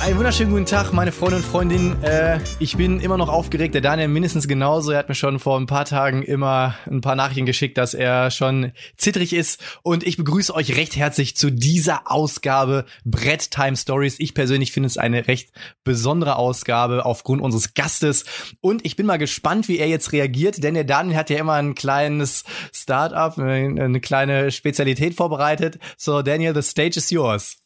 Einen wunderschönen guten Tag, meine Freunde und Freundinnen. Äh, ich bin immer noch aufgeregt. Der Daniel mindestens genauso. Er hat mir schon vor ein paar Tagen immer ein paar Nachrichten geschickt, dass er schon zittrig ist. Und ich begrüße euch recht herzlich zu dieser Ausgabe Brett Time Stories. Ich persönlich finde es eine recht besondere Ausgabe aufgrund unseres Gastes. Und ich bin mal gespannt, wie er jetzt reagiert, denn der Daniel hat ja immer ein kleines Startup, eine kleine Spezialität vorbereitet. So, Daniel, the stage is yours.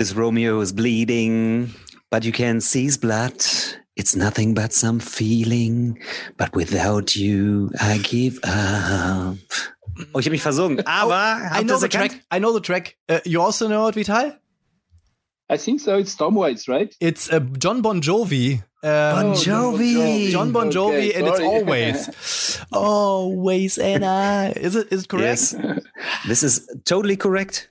This Romeo is bleeding, but you can see his blood. It's nothing but some feeling, but without you, I give up. Oh, ich habe mich versungen, aber oh, I know the track. I know the track. Uh, you also know it, Vital? I think so. It's Tom Waits, right? It's uh, Jon Bon Jovi. Uh, bon Jovi. Jon Bon Jovi, okay, and it's always, always, and I. Is it is it correct? Yes, this is totally correct.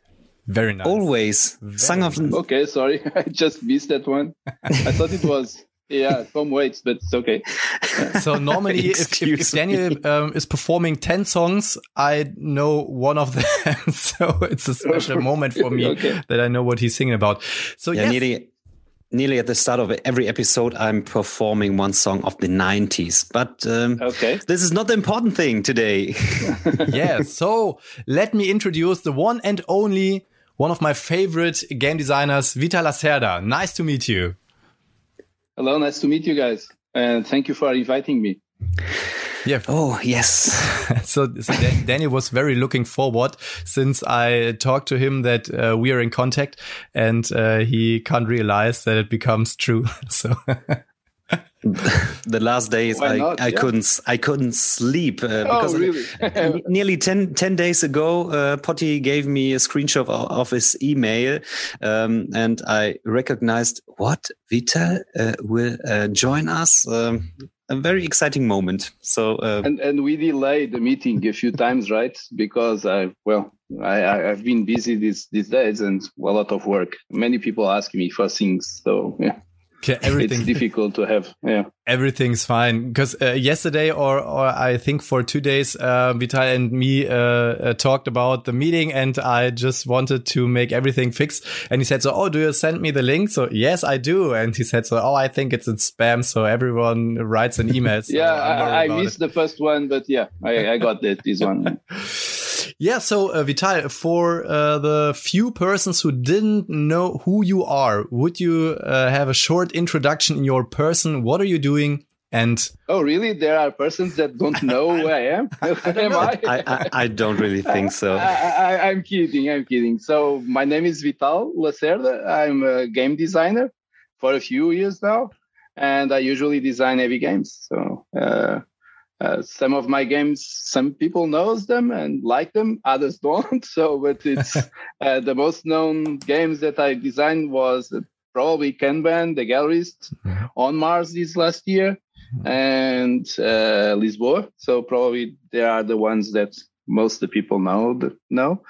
Very nice. Always. Very Sung of. Nice. Okay, sorry. I just missed that one. I thought it was. Yeah, Tom Waits, but it's okay. So normally, if, if, if, Daniel um, is performing 10 songs, I know one of them. so it's a special moment for me okay. that I know what he's singing about. So yeah, yes. nearly, nearly at the start of every episode, I'm performing one song of the 90s. But um, okay. this is not the important thing today. yeah, so let me introduce the one and only one of my favorite game designers, Vital Lacerda. Nice to meet you. Hello, nice to meet you guys. And thank you for inviting me. Yeah. Oh, yes. so, so Daniel was very looking forward since I talked to him that uh, we are in contact and uh, he can't realize that it becomes true. So the last days I, not, I yeah. couldn't I couldn't sleep uh, because oh, really? nearly 10, 10, days ago uh, Potty gave me a screenshot of, of his email um, and I recognized what Vital uh, will uh, join us um, a very exciting moment. So uh, and and we delayed the meeting a few times right? Because I well I, I've been busy these these days and a lot of work. Many people ask me for things so yeah everything it's difficult to have. Yeah, everything's fine because uh, yesterday or or I think for two days, uh, Vital and me uh, uh, talked about the meeting, and I just wanted to make everything fix. And he said, "So, oh, do you send me the link?" So, yes, I do. And he said, "So, oh, I think it's in spam." So everyone writes an email. So yeah, I, I missed it. the first one, but yeah, I, I got that this one. Yeah, so uh, Vital, for uh, the few persons who didn't know who you are, would you uh, have a short introduction in your person? What are you doing? And oh, really? There are persons that don't know who I am. am I? I, I? I? don't really think so. I, am kidding. I'm kidding. So my name is Vital Lacerda. I'm a game designer for a few years now, and I usually design heavy games. So uh, uh, some of my games, some people knows them and like them, others don't. So, but it's uh, the most known games that I designed was probably Kanban, The Gallerist, mm-hmm. on Mars this last year, mm-hmm. and uh, Lisboa. So probably they are the ones that most of the people know know,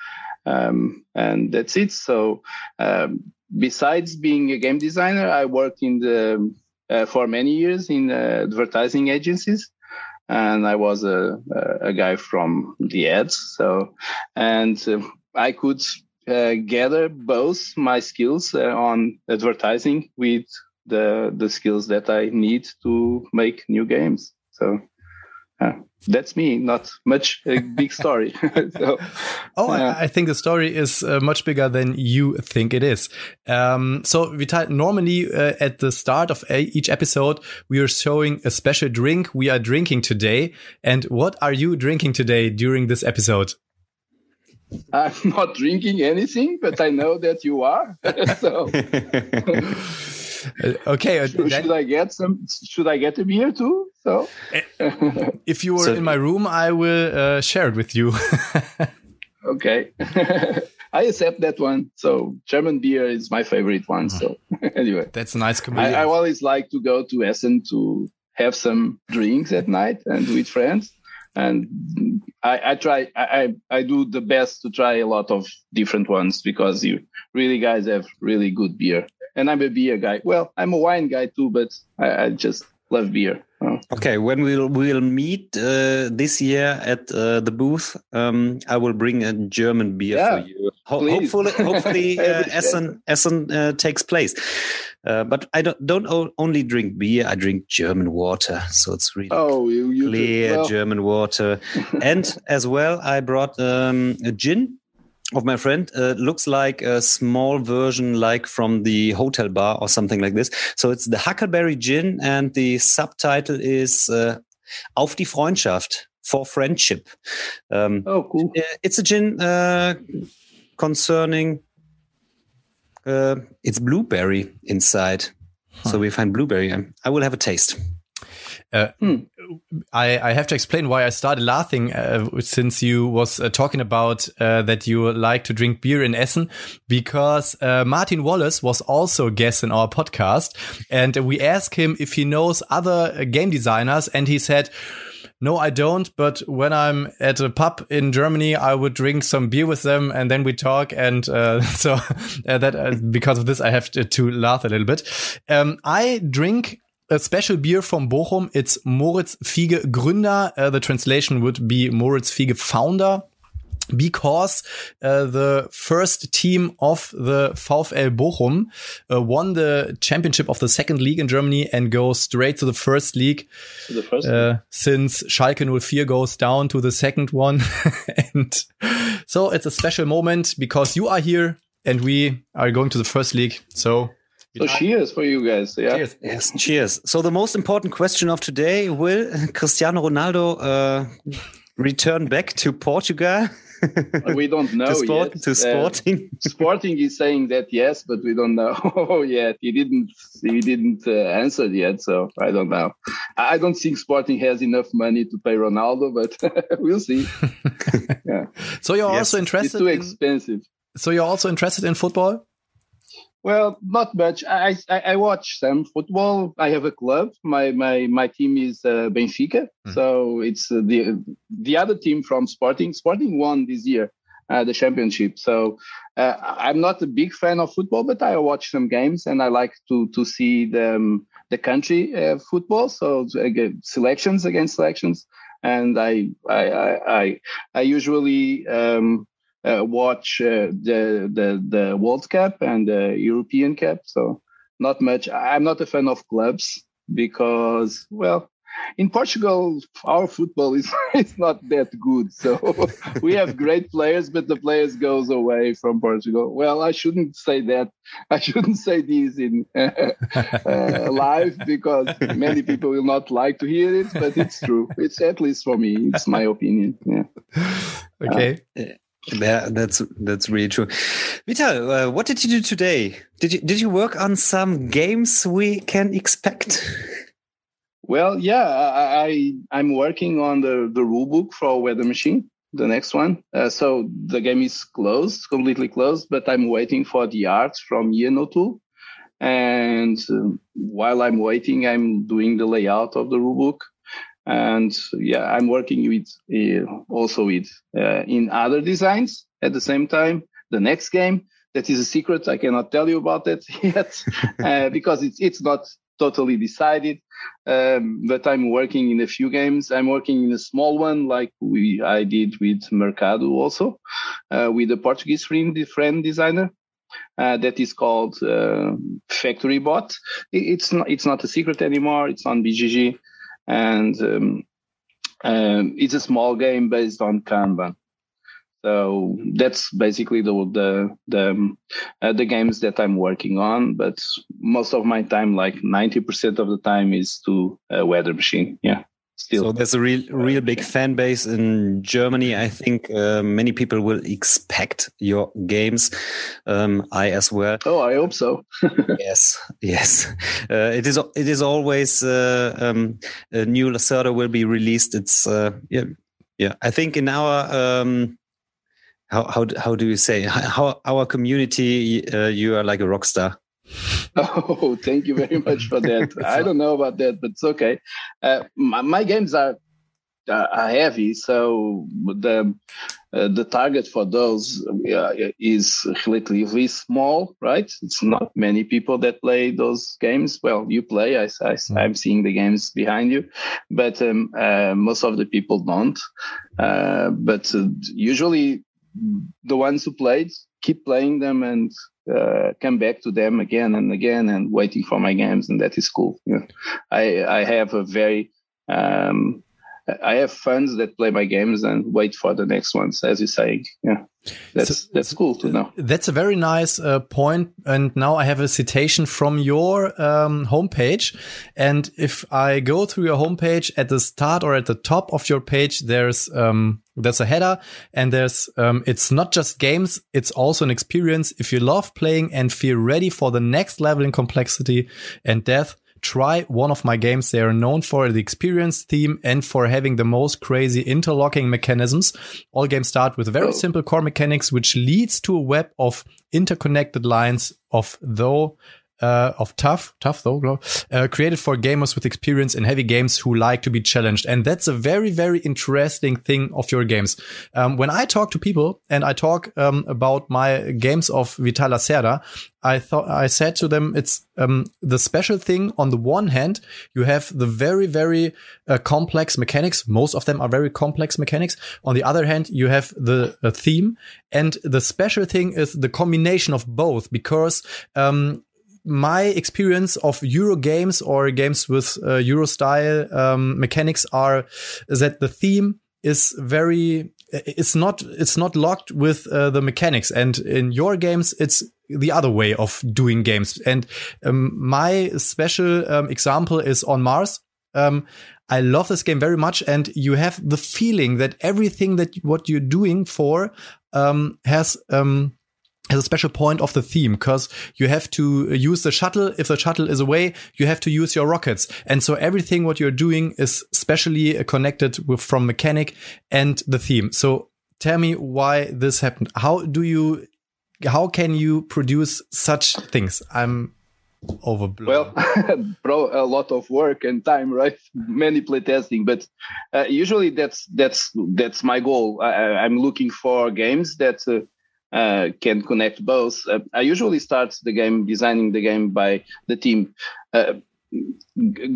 um, and that's it. So. Um, besides being a game designer, I worked in the uh, for many years in uh, advertising agencies and I was a, a guy from the ads. So, and uh, I could uh, gather both my skills uh, on advertising with the the skills that I need to make new games. So. Uh, that's me. Not much a big story. so, oh, I, I, think the story is uh, much bigger than you think it is. Um, so, Vital, normally uh, at the start of a, each episode, we are showing a special drink we are drinking today. And what are you drinking today during this episode? I'm not drinking anything, but I know that you are. so. Uh, okay. Uh, should, should, I get some? Should I get a beer too? So, if you were so, in my room, I will uh, share it with you. okay. I accept that one. So German beer is my favorite one. So anyway, that's a nice I, I, always like to go to Essen to have some drinks at night and with friends. and I, I try I, I do the best to try a lot of different ones because you really guys have really good beer and I'm a beer guy. Well, I'm a wine guy too, but I, I just love beer. Oh. Okay, when we'll we'll meet uh, this year at uh, the booth, um, I will bring a German beer yeah, for you. Ho please. hopefully, hopefully uh, Essen Essen uh, takes place. Uh, but I don't don't only drink beer. I drink German water, so it's really oh, you, you clear well. German water. and as well, I brought um, a gin of my friend uh, looks like a small version like from the hotel bar or something like this. So it's the huckleberry gin and the subtitle is uh, auf die freundschaft for friendship. Um, oh cool. uh, it's a gin uh, concerning uh, it's blueberry inside. Huh. so we find blueberry i will have a taste uh, hmm. I, I have to explain why I started laughing uh, since you was uh, talking about uh, that you like to drink beer in Essen because uh, Martin Wallace was also a guest in our podcast and we asked him if he knows other game designers and he said no, I don't. But when I'm at a pub in Germany, I would drink some beer with them, and then we talk. And uh, so uh, that uh, because of this, I have to, to laugh a little bit. Um, I drink a special beer from Bochum. It's Moritz Fiege Gründer. Uh, the translation would be Moritz Fiege Founder. Because uh, the first team of the VfL Bochum uh, won the championship of the second league in Germany and goes straight to the first league. The first uh, since Schalke 04 goes down to the second one. and so it's a special moment because you are here and we are going to the first league. So so cheers for you guys. Yeah. Cheers. Yes, cheers. So the most important question of today: Will Cristiano Ronaldo uh, return back to Portugal? we don't know to, sport, yet. to Sporting. Uh, sporting is saying that yes, but we don't know yet. He didn't. He didn't uh, answer yet, so I don't know. I don't think Sporting has enough money to pay Ronaldo, but we'll see. yeah. So you're yes. also interested. It's too expensive. so you're also interested in football? Well, not much. I, I, I watch some football. I have a club. My my my team is uh, Benfica. Mm-hmm. So it's uh, the the other team from Sporting. Sporting won this year uh, the championship. So uh, I'm not a big fan of football, but I watch some games and I like to to see the um, the country uh, football. So selections against selections, and I I I I, usually. Um, uh, watch uh, the the the World Cup and the European Cup. So not much. I'm not a fan of clubs because well. In Portugal, our football is, is not that good. So we have great players, but the players goes away from Portugal. Well, I shouldn't say that. I shouldn't say this in uh, live because many people will not like to hear it, but it's true. It's at least for me. It's my opinion. Yeah. Okay. Uh, yeah, that's that's really true. Vital, uh, what did you do today? Did you did you work on some games we can expect? Well, yeah, I, I am working on the the rule book for Weather Machine, the next one. Uh, so the game is closed, completely closed, but I'm waiting for the art from O'Toole. And uh, while I'm waiting, I'm doing the layout of the rule book and yeah i'm working with uh, also with uh, in other designs at the same time. The next game that is a secret. I cannot tell you about it yet uh, because it's it's not totally decided. Um, but i'm working in a few games. I'm working in a small one like we i did with mercado also uh, with a portuguese friend, friend designer uh, that is called uh, Factory Bot. It's not it's not a secret anymore. It's on BGG, and um, um, it's a small game based on Kanban. So that's basically the the the, um, uh, the games that I'm working on. But most of my time, like ninety percent of the time, is to uh, Weather Machine. Yeah still. So there's a real, real big fan base in Germany. I think uh, many people will expect your games. Um, I as well. Oh, I hope so. yes, yes. Uh, it is. It is always uh, um, a new Lacerda will be released. It's uh, yeah, yeah. I think in our um, how how how do you say how our community uh, you are like a rock star. Oh, thank you very much for that. I don't know about that, but it's okay. Uh, my, my, games are are heavy. So the uh, the target for those uh, is relatively small, right? It's not many people that play those games. Well, you play. I, I, am mm. seeing the games behind you, but um, uh, most of the people don't. Uh, but uh, usually, the ones who played keep playing them and uh, come back to them again and again and waiting for my games, and that is cool. Yeah. I I have a very um, I have fans that play my games and wait for the next ones, as you're saying. Yeah, that's so, that's cool to know. That's a very nice uh, point. And now I have a citation from your um, homepage. And if I go through your homepage at the start or at the top of your page, there's um, there's a header, and there's um, it's not just games; it's also an experience. If you love playing and feel ready for the next level in complexity and depth try one of my games. They are known for the experience theme and for having the most crazy interlocking mechanisms. All games start with very oh. simple core mechanics, which leads to a web of interconnected lines of though uh, of tough, tough though, uh, created for gamers with experience in heavy games who like to be challenged. And that's a very, very interesting thing of your games. Um, when I talk to people and I talk um, about my games of Vital Lacerda, I thought I said to them, it's um, the special thing. On the one hand, you have the very, very uh, complex mechanics. Most of them are very complex mechanics. On the other hand, you have the uh, theme, and the special thing is the combination of both because um, my experience of Euro games or games with uh, Euro style um, mechanics are that the theme is very it's not it's not locked with uh, the mechanics. And in your games it's the other way of doing games. And um, my special um, example is on mars. Um, i love this game very much. And you have the feeling that everything that what you're doing for um, has um, has a special point of the theme because you have to use the shuttle. If the shuttle is away, you have to use your rockets. And so everything what you're doing is specially connected with from mechanic and the theme. So tell me why this happened. How do you, how can you produce such things? I'm overblown. Well, bro, a lot of work and time, right? Many playtesting, but uh, usually that's that's that's my goal. I, am looking for games that uh, uh, can connect both. Uh, I usually start the game designing the game by the team. Uh,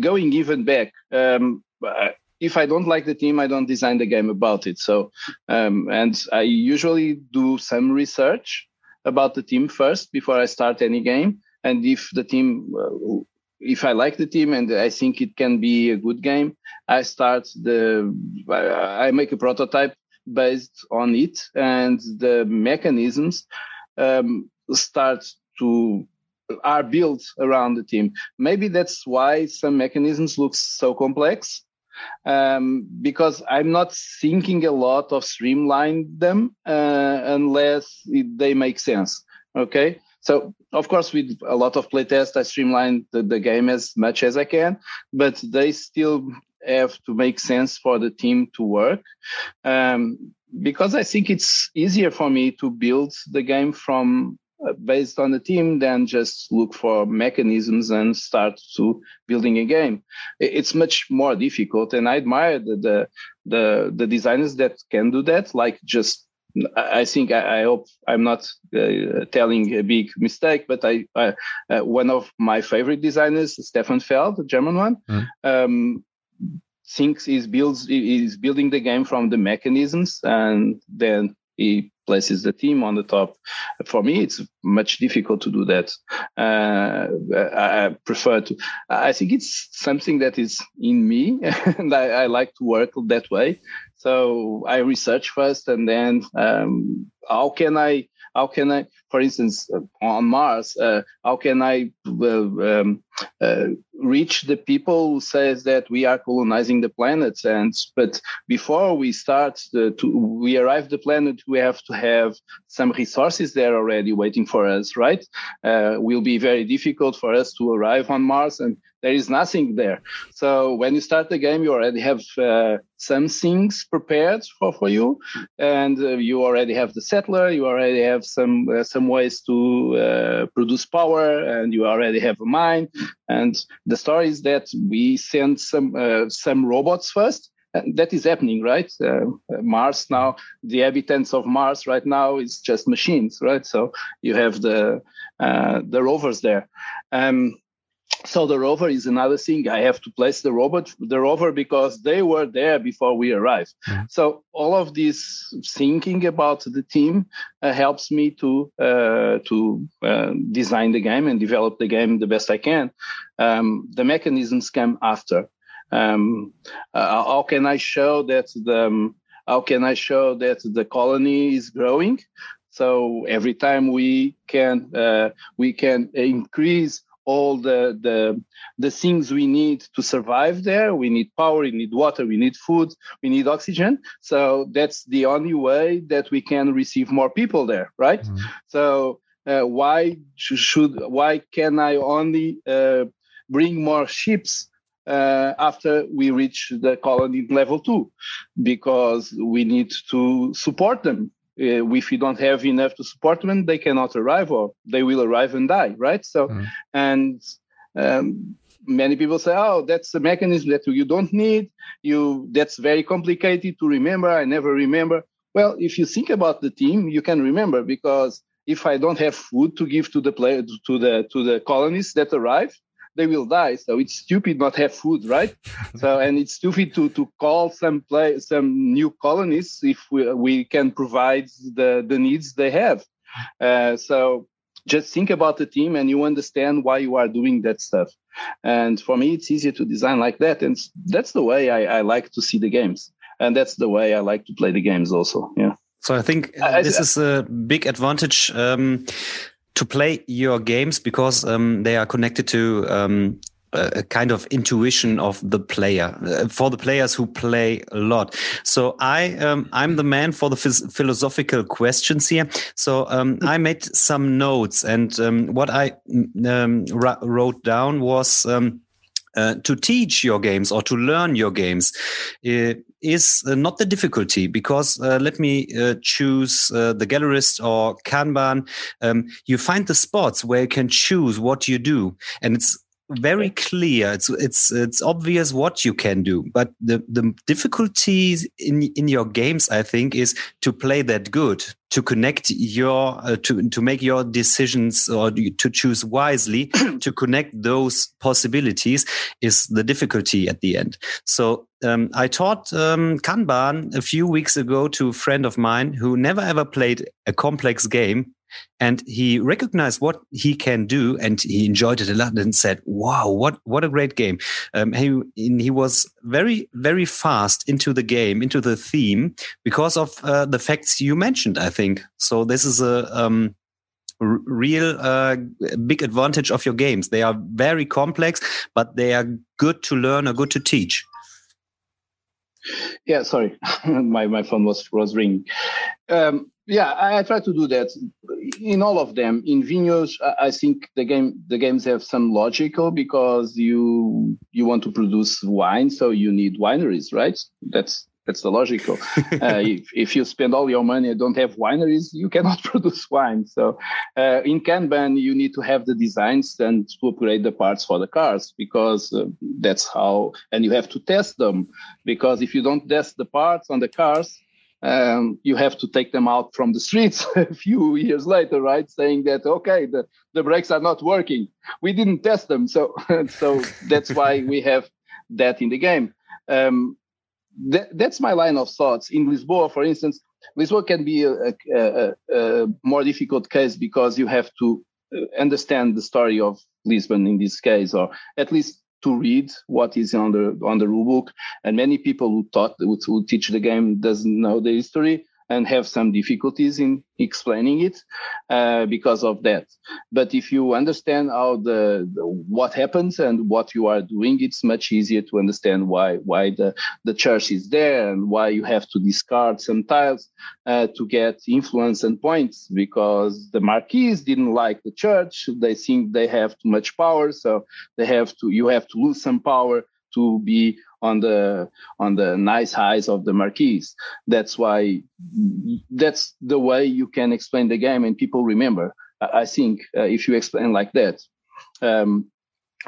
going even back, um, uh, if I don't like the team, I don't design the game about it. So, um, and I usually do some research about the team first before I start any game. And if the team, uh, if I like the team and I think it can be a good game, I start the, I make a prototype based on it and the mechanisms um, start to are built around the team. Maybe that's why some mechanisms look so complex um, because i'm not thinking a lot of streamline them uh, unless it, they make sense okay? So of course with a lot of playtest, i streamline the, the game as much as i can but they still have to make sense for the team to work. Um, because I think it's easier for me to build the game from uh, based on the team than just look for mechanisms and start to building a game. It's much more difficult, and I admire the the the, the designers that can do that. Like just I think I, I, hope I'm not uh, telling a big mistake, but I, I uh, one of my favorite designers, Stefan Feld, the German one, mm. um, thinks is builds is building the game from the mechanisms and then he places the team on the top. For me, it's much difficult to do that. Uh, I prefer to. I think it's something that is in me, and I, I, like to work that way. So I research first, and then um, how can I how can I, for instance, uh, on Mars, uh, how can I uh, um, uh, reach the people who says that we are colonizing the planet? And but before we start to we arrive the planet, we have to have some resources there already waiting for us, right? Uh, will be very difficult for us to arrive on Mars and there is nothing there. So when you start the game, you already have uh, some things prepared for, for you, and you already have the settler. You already have some uh, some ways to uh, produce power, and you already have a mine. And the story is that we send some uh, some robots first and that is happening, right? Uh, Mars now, the habitants of Mars right now is just machines, right? So you have the uh, the rovers there. Um, so the rover is another thing. I have to place the robot, the rover, because they were there before we arrived. Mm-hmm. So all of this thinking about the team uh, helps me to uh, to uh, design the game and develop the game the best I can. Um, the mechanisms come after. Um, uh, how can I show that the um, how can I show that the colony is growing? So every time we can uh, we can increase all the, the the things we need to survive there. We need power, we need water, we need food, we need oxygen. So that's the only way that we can receive more people there, right? Mm-hmm. So uh, why should why can I only uh, bring more ships uh, after we reach the colony level two? Because we need to support them uh, if you don't have enough to support them, they cannot arrive or they will arrive and die, right? So, mm. and um, many people say, "Oh, that's a mechanism that you don't need. You that's very complicated to remember. I never remember." Well, if you think about the team, you can remember because if I don't have food to give to the play to the to the colonists that arrive, they will die. So it's stupid not have food, right? so and it's stupid to to call some play some new colonies if we we can provide the the needs they have. Uh, so just think about the team and you understand why you are doing that stuff. And for me, it's easier to design like that, and that's the way I, I like to see the games, and that's the way I like to play the games also. Yeah. So I think uh, this is a big advantage um, to play your games because um, they are connected to um, a kind of intuition of the player uh, for the players who play a lot. So I um, I'm the man for the philosophical questions here. So um, I made some notes, and um, what I um, wrote down was. Uh, to teach your games or to learn your games uh, is uh, not the difficulty because uh, let me uh, choose the gallerist or Kanban. Um, you find the spots where you can choose what you do, and it's very clear. It's it's it's obvious what you can do, but the the difficulties in in your games, I think, is to play that good, to connect your uh, to to make your decisions or to choose wisely, to connect those possibilities is the difficulty at the end. So um, I taught um, Kanban a few weeks ago to a friend of mine who never ever played a complex game and he recognized what he can do and he enjoyed it a lot and said wow what what a great game. Um, he he was very very fast into the game into the theme because of uh, the facts you mentioned i think. So this is a um, real uh, big advantage of your games. They are very complex but they are good to learn or good to teach. Yeah sorry. My my phone was was ringing. Um, yeah, I, I, try to do that in all of them. In Vinhos, I, I think the game the games have some logical because you you want to produce wine, so you need wineries, right? That's that's the logical. uh, if, if you spend all your money and don't have wineries, you cannot produce wine. So uh, in Kanban, you need to have the designs and to upgrade the parts for the cars because uh, that's how, and you have to test them because if you don't test the parts on the cars, um, you have to take them out from the streets a few years later, right? Saying that okay, the, the brakes are not working. We didn't test them, so so that's why we have that in the game. Um, that, that's my line of thoughts. In Lisboa, for instance, Lisboa can be a, a, a, a more difficult case because you have to uh, understand the story of Lisbon in this case, or at least to read what is on the on the rule book. And many people who taught who, who teach the game doesn't know the history and have some difficulties in explaining it uh, because of that. But if you understand how the, the, what happens and what you are doing, it's much easier to understand why why the the church is there and why you have to discard some tiles uh, to get influence and points because the marquis didn't like the church. They think they have too much power, so they have to you have to lose some power to be on the on the nice highs of the marquis. That's why that's the way you can explain the game and people remember. I think uh, if you explain like that. Um,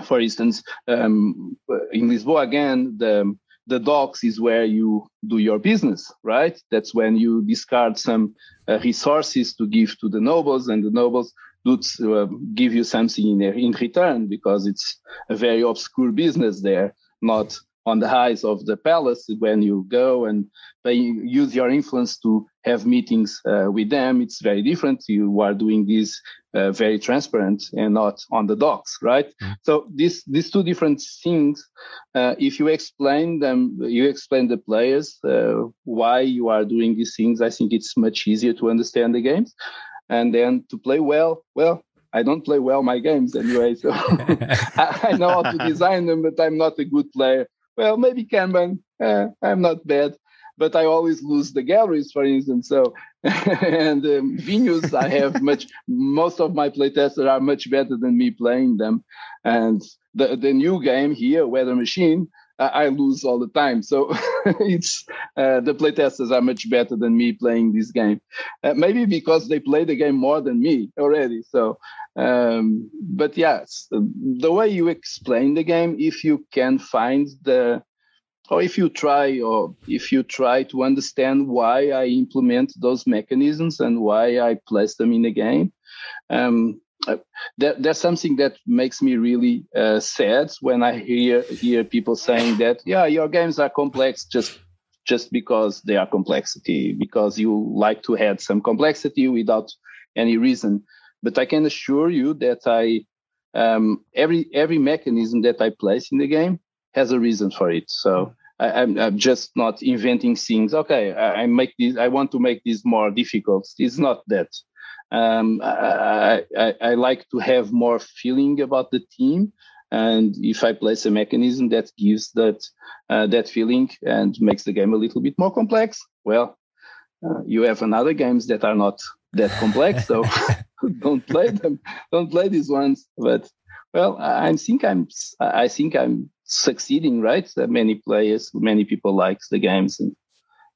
for instance, um, in Lisboa again, the the docks is where you do your business, right? That's when you discard some uh, resources to give to the nobles, and the nobles do uh, give you something in, in return because it's a very obscure business there, not on the highs of the palace when you go and they use your influence to have meetings uh, with them. It's very different. You are doing this uh, very transparent and not on the docks right? Mm. so these these two different things uh, if you explain them you explain the players uh, why you are doing these things i think it's much easier to understand the games. And then to play well well I don't play well my games anyway, so I, I, know how to design them, but I'm not a good player well, maybe Kanban, uh, I'm not bad, but I always lose the Gallerist, for instance. So, and um, Vinhos, I have much, most of my playtesters are much better than me playing them. And the, the new game here, Weather Machine, I lose all the time. So it's uh, the playtesters are much better than me playing this game. Uh, maybe because they play the game more than me already. So um, but yes, the way you explain the game, if you can find the, or if you try, or if you try to understand why I implement those mechanisms and why I place them in the game, um, uh, there, there's something that makes me really uh, sad when I hear hear people saying that, yeah, your games are complex just just because they are complexity, because you like to add some complexity without any reason. But I can assure you that I um, every every mechanism that I place in the game has a reason for it. So I, am I'm just not inventing things. Okay, I, I, make this. I want to make this more difficult. It's not that. Um, I, I, I like to have more feeling about the team, and if I place a mechanism that gives that uh, that feeling and makes the game a little bit more complex, well, uh, you have another games that are not that complex. So don't play them. Don't play these ones. But well, I think I'm. I think I'm succeeding, right? That many players, many people likes the games, and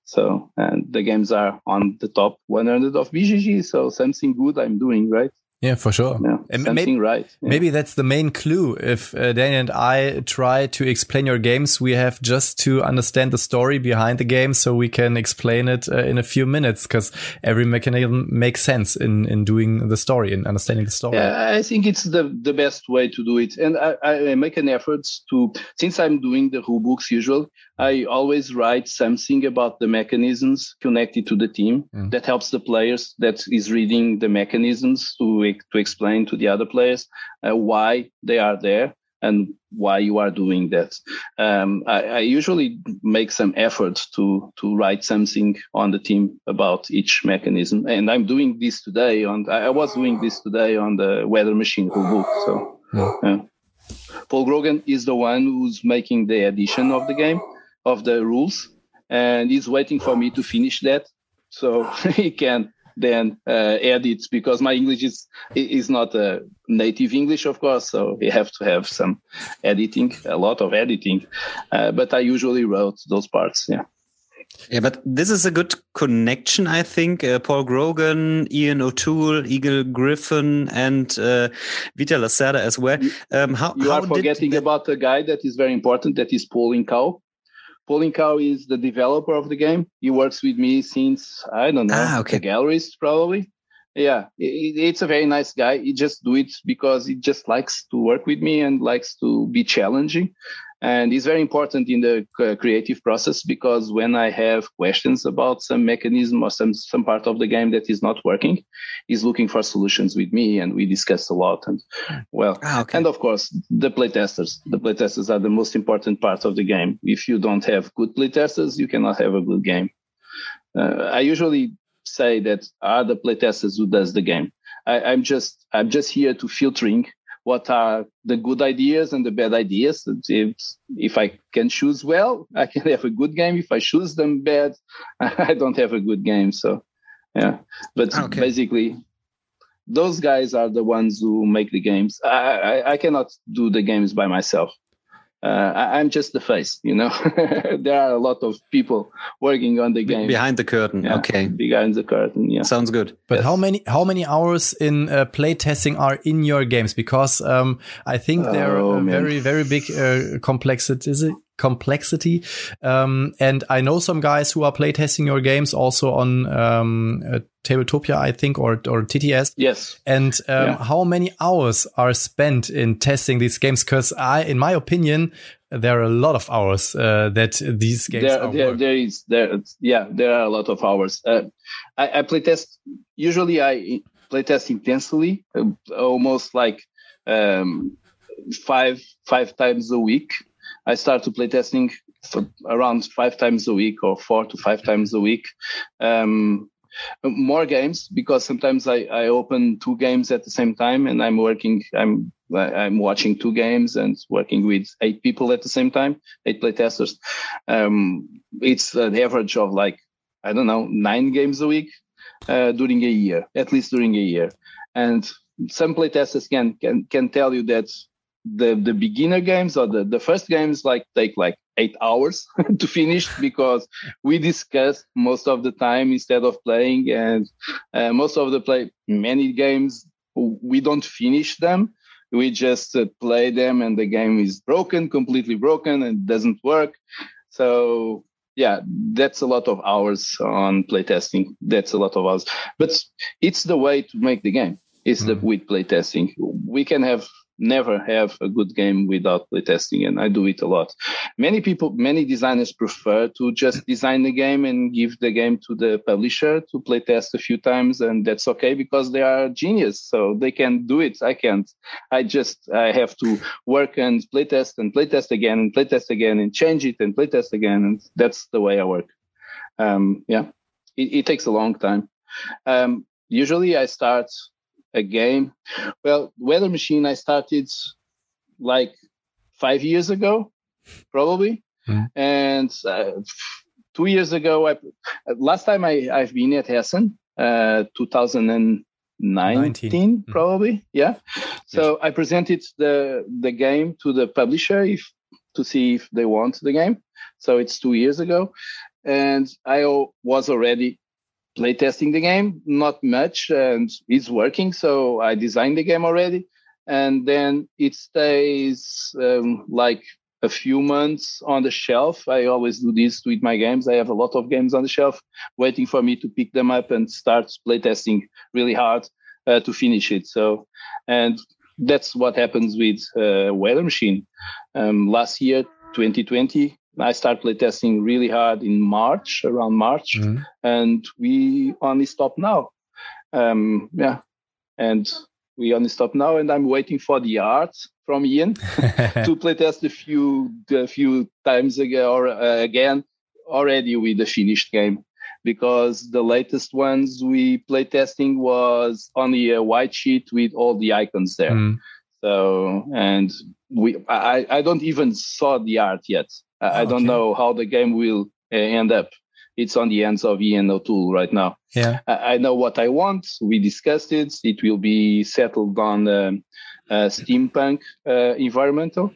so and the games are on the top 100 of BGG. So something good I'm doing, right? Yeah, for sure. Yeah, and something maybe, right. Yeah. Maybe that's the main clue. If uh, Daniel and I try to explain your games, we have just to understand the story behind the game so we can explain it uh, in a few minutes because every mechanism makes sense in, in doing the story and understanding the story. Yeah, I think it's the, the best way to do it. And I, I make an effort to, since I'm doing the rule books usually, I always write something about the mechanisms connected to the team mm. that helps the players that is reading the mechanisms to, to explain to the other players uh, why they are there and why you are doing that. Um, I, I, usually make some effort to to write something on the team about each mechanism, and I'm doing this today. On I was doing this today on the Weather Machine book. So, yeah. Yeah. Paul Grogan is the one who's making the edition of the game of the rules, and he's waiting for me to finish that so he can then uh, edit because my English is is not a native English, of course. So you have to have some editing, a lot of editing. Uh, but I usually wrote those parts. Yeah. Yeah, but this is a good connection, I think. Uh, Paul Grogan, Ian O'Toole, Eagle-Gryphon, and uh, Vital Lacerda as well. Um, how, you are forgetting about a guy that is very important, that is Paul Incao. Cow is the developer of the game. He works with me since I don't know ah, okay. the Gallerist probably. Yeah, it, it's a very nice guy. He just do it because he just likes to work with me and likes to be challenging and it's very important in the creative process because when i have questions about some mechanism or some some part of the game that is not working he's looking for solutions with me and we discuss a lot and well ah, okay. and of course the playtesters. The playtesters are the most important part of the game. If you don't have good playtesters you cannot have a good game. Uh, i usually say that are the playtesters who does the game. I, i'm just i'm just here to filtering what are the good ideas and the bad ideas. If, if I can choose well, I can have a good game. If I choose them bad, I don't have a good game. So, yeah. But okay. basically, those guys are the ones who make the games. I, I, I cannot do the games by myself uh, I, am just the face, you know. there are a lot of people working on the game behind the curtain. Yeah, okay, behind the curtain. Yeah, sounds good. But yes. how many how many hours in uh, play testing are in your games? Because um, I think they're oh, very very big uh, complexity. Complexity. Um, and I know some guys who are playtesting your games also on um, uh, Tabletopia, I think, or or TTS. Yes. And um, Yeah. how many hours are spent in testing these games? Because I, in my opinion, there are a lot of hours uh, that these games there, are. there, there is there yeah there are a lot of hours uh, I, I play test usually i play test intensely uh, almost like um, five five times a week i start to play testing for around five times a week or four to five times a week um, more games because sometimes I, I open two games at the same time and I'm working I'm I'm watching two games and working with eight people at the same time eight playtesters um, it's an average of like I don't know nine games a week uh, during a year at least during a year. And some playtesters can can can tell you that the the beginner games or the, the first games like take like eight hours to finish because we discuss most of the time instead of playing and uh, most of the play many games we don't finish them. We just uh, play them and the game is broken completely broken and doesn't work. So yeah that's a lot of hours on playtesting. That's a lot of hours. But it's the way to make the game it's the Mhm. with playtesting. We can have never have a good game without playtesting and i do it a lot. Many people many designers prefer to just design the game and give the game to the publisher to playtest a few times and that's okay because they are genius so they can do it. I can't. I just i have to work and playtest and playtest again and playtest again and change it and playtest again and that's the way i work. Um, yeah. It, it takes a long time. Um, usually i start a game. Well weather machine i started like five years ago probably. Mhm. and uh, two years ago I, last time I, i've been at Essen uh 2019 19. probably yeah. So i presented the the game to the publisher if to see if they want the game. So it's two years ago. And i was already playtesting the game not much and it's working so i designed the game already. And then it stays um, like a few months on the shelf. I always do this with my games. I have a lot of games on the shelf waiting for me to pick them up and start playtesting really hard uh, to finish it. So and that's what happens with uh, weather machine. Um, last year 2020 i started playtesting really hard in march around march Mhm. and we only stop now. Um, yeah, and we only stop now, and I'm waiting for the art from Ian to playtest a few a few times ago or uh, again already with the finished game because the latest ones we playtesting was only a white sheet with all the icons there. Mm. So and we I, I don't even saw the art yet. I, I don't know how the game will uh, end up. It's on the hands of Ian O'Toole right now. yeah. I, I know what I want. We discussed it. It will be settled on um, steampunk uh, environmental,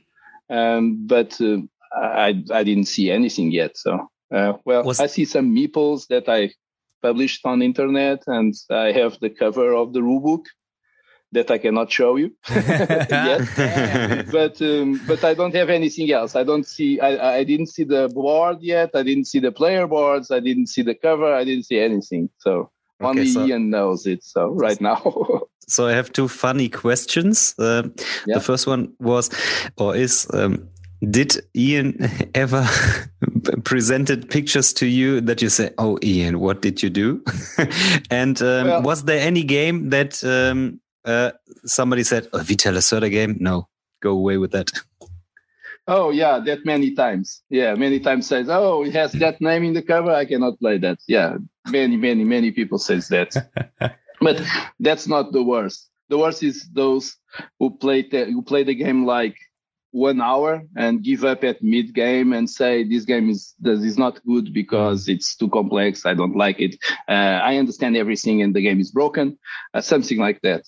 um, but uh, I I didn't see anything yet. So uh, well, Was- I see some meeples that I published on internet, and I have the cover of the rulebook that I cannot show you yet but um, but I don't have anything else. I don't see. I I didn't see the board yet. I didn't see the player boards. I didn't see the cover. I didn't see anything. So only Okay, so- Ian knows it. So right now, So I have two funny questions. Uh, Yeah. The first one was, or is, um, did Ian ever presented pictures to you that you say, "Oh, Ian, what did you do?" and um, Well- was there any game that um, uh, somebody said, "Oh, Vital Lacerda game"? No, go away with that. oh yeah, that many times. Yeah, many times says, oh, it has that name in the cover. I cannot play that. Yeah, many many many people says that. but that's not the worst. The worst is those who play the, who play the game like one hour and give up at mid game and say this game is this is not good because it's too complex. I don't like it. Uh, I understand everything and the game is broken. Uh, something like that.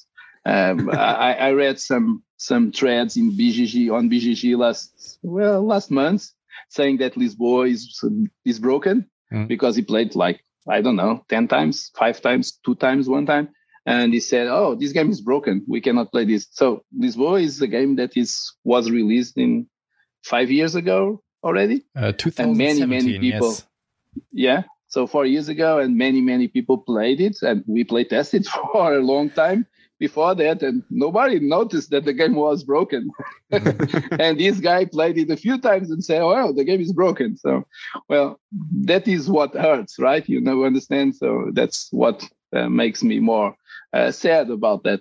Um, I, I read some some threads in BGG on BGG last well last month saying that Lisboa is is broken Mm. because he played like I don't know ten times, five times, two times, one time, and he said, "Oh, this game is broken. We cannot play this." So Lisboa is a game that is was released in five years ago, already. Uh, 2017, and many, many people. Yes. Yeah. So four years ago, and many, many people played it, and we play tested for a long time before that, and nobody noticed that the game was broken. and this guy played it a few times and said, "Well, the game is broken." So, well, that is what hurts, right? You know, understand? So that's what uh, makes me more uh, sad about that.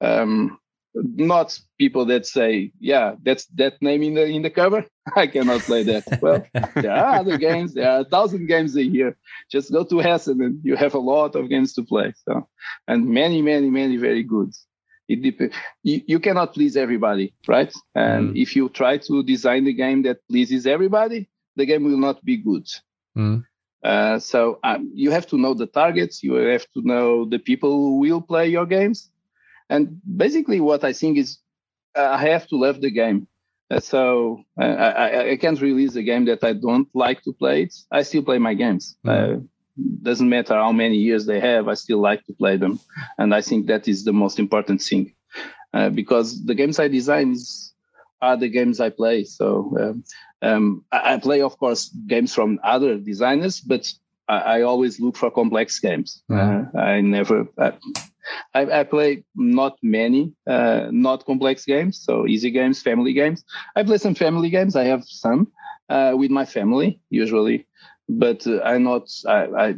Um, not people that say, "Yeah, that's that name in the in the cover." I cannot play that. Well, there are other games. There are a thousand games a year. Just go to Essen and you have a lot of games to play. So, and many, many, many very good. It depends. You, you cannot please everybody, right? And mm. if you try to design the game that pleases everybody, the game will not be good. Mm. Uh, so um, you have to know the targets. You have to know the people who will play your games and basically, what I think is uh, I have to love the game. Uh, so uh, I, I, can't release a game that I don't like to play. It. I still play my games. Mm-hmm. Uh, doesn't matter how many years they have. I still like to play them, and I think that is the most important thing. Uh, because the games I design is, are the games I play. So um, um, I, I, play, of course, games from other designers, but I, I always look for complex games. Mm-hmm. Uh, I never. I, I play not many, uh, not complex games, so easy games, family games. I play some family games. I have some uh, with my family usually, but uh, I'm not. I, I,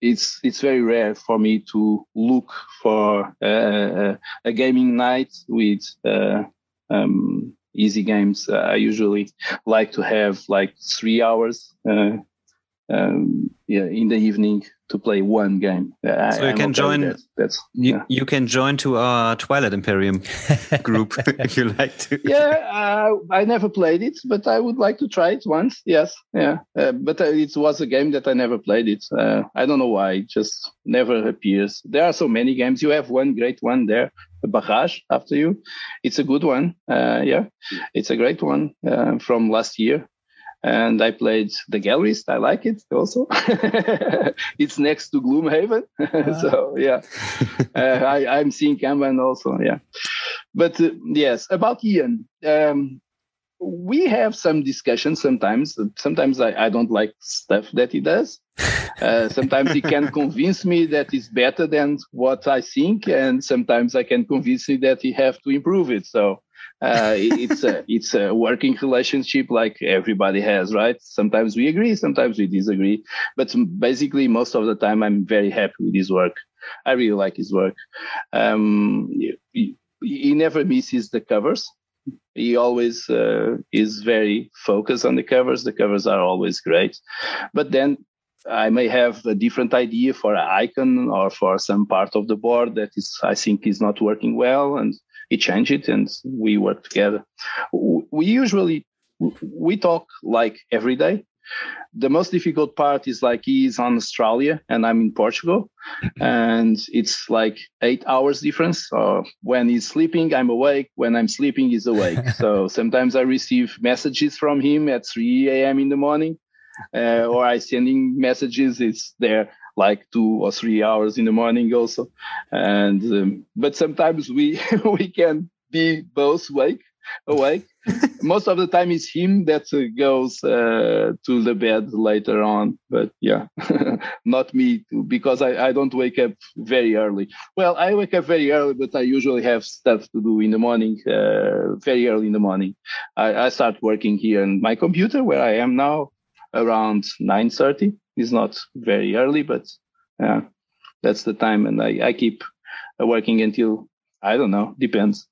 it's it's very rare for me to look for uh, a gaming night with uh, um, easy games. I usually like to have like three hours uh, um, yeah, in the evening to play one game. Uh, so you can join. That. That's you, yeah. you can join to our Twilight Imperium group if you like to. Yeah, uh, I never played it, but I would like to try it once. Yes, yeah, uh, but uh, it was a game that I never played. It. Uh, I don't know why. It just never appears. There are so many games. You have one great one there. The Barrage after you. It's a good one. Uh, yeah, it's a great one from last year and I played the gallerist. I like it also. it's next to Gloomhaven, so yeah, uh, I, am seeing Kanban also. Yeah, but uh, yes, about Ian. Um, we have some discussions sometimes. Sometimes I, I don't like stuff that he does. Uh, sometimes he can convince me that it's better than what I think, and sometimes I can convince him that he have to improve it. So uh, it's a it's a working relationship like everybody has, right? Sometimes we agree, sometimes we disagree, but basically most of the time I'm very happy with his work. I really like his work. Um, he, he never misses the covers. He always uh, is very focused on the covers. The covers are always great, but then I may have a different idea for an icon or for some part of the board that is I think is not working well, and he changed it and we work together. We usually we talk like every day. The most difficult part is like he's on Australia and I'm in Portugal, mm-hmm. and it's like eight hours difference. So when he's sleeping, I'm awake. When I'm sleeping, he's awake. so sometimes I receive messages from him at 3 a.m. in the morning, uh, or I sending messages. It's there like two or three hours in the morning also. And um, but sometimes we we can be both awake awake. Most of the time it's him that uh, goes uh, to the bed later on but yeah not me too, because I, I don't wake up very early. Well i wake up very early but i usually have stuff to do in the morning uh, very early in the morning. I, I start working here on my computer where i am now around 9.30 it's not very early, but yeah, that's the time. And I, I keep working until, I don't know, depends.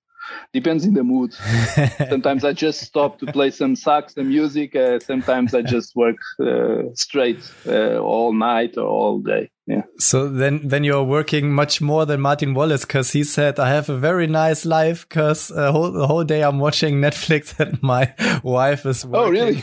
Depends in the mood. sometimes I just stop to play some sax, some music. Uh, sometimes I just work uh, straight uh, all night or all day. Yeah. So then, then you're working much more than Martin Wallace because he said, I have a very nice life because uh, whole, the whole day I'm watching Netflix and my wife is working. Oh, really?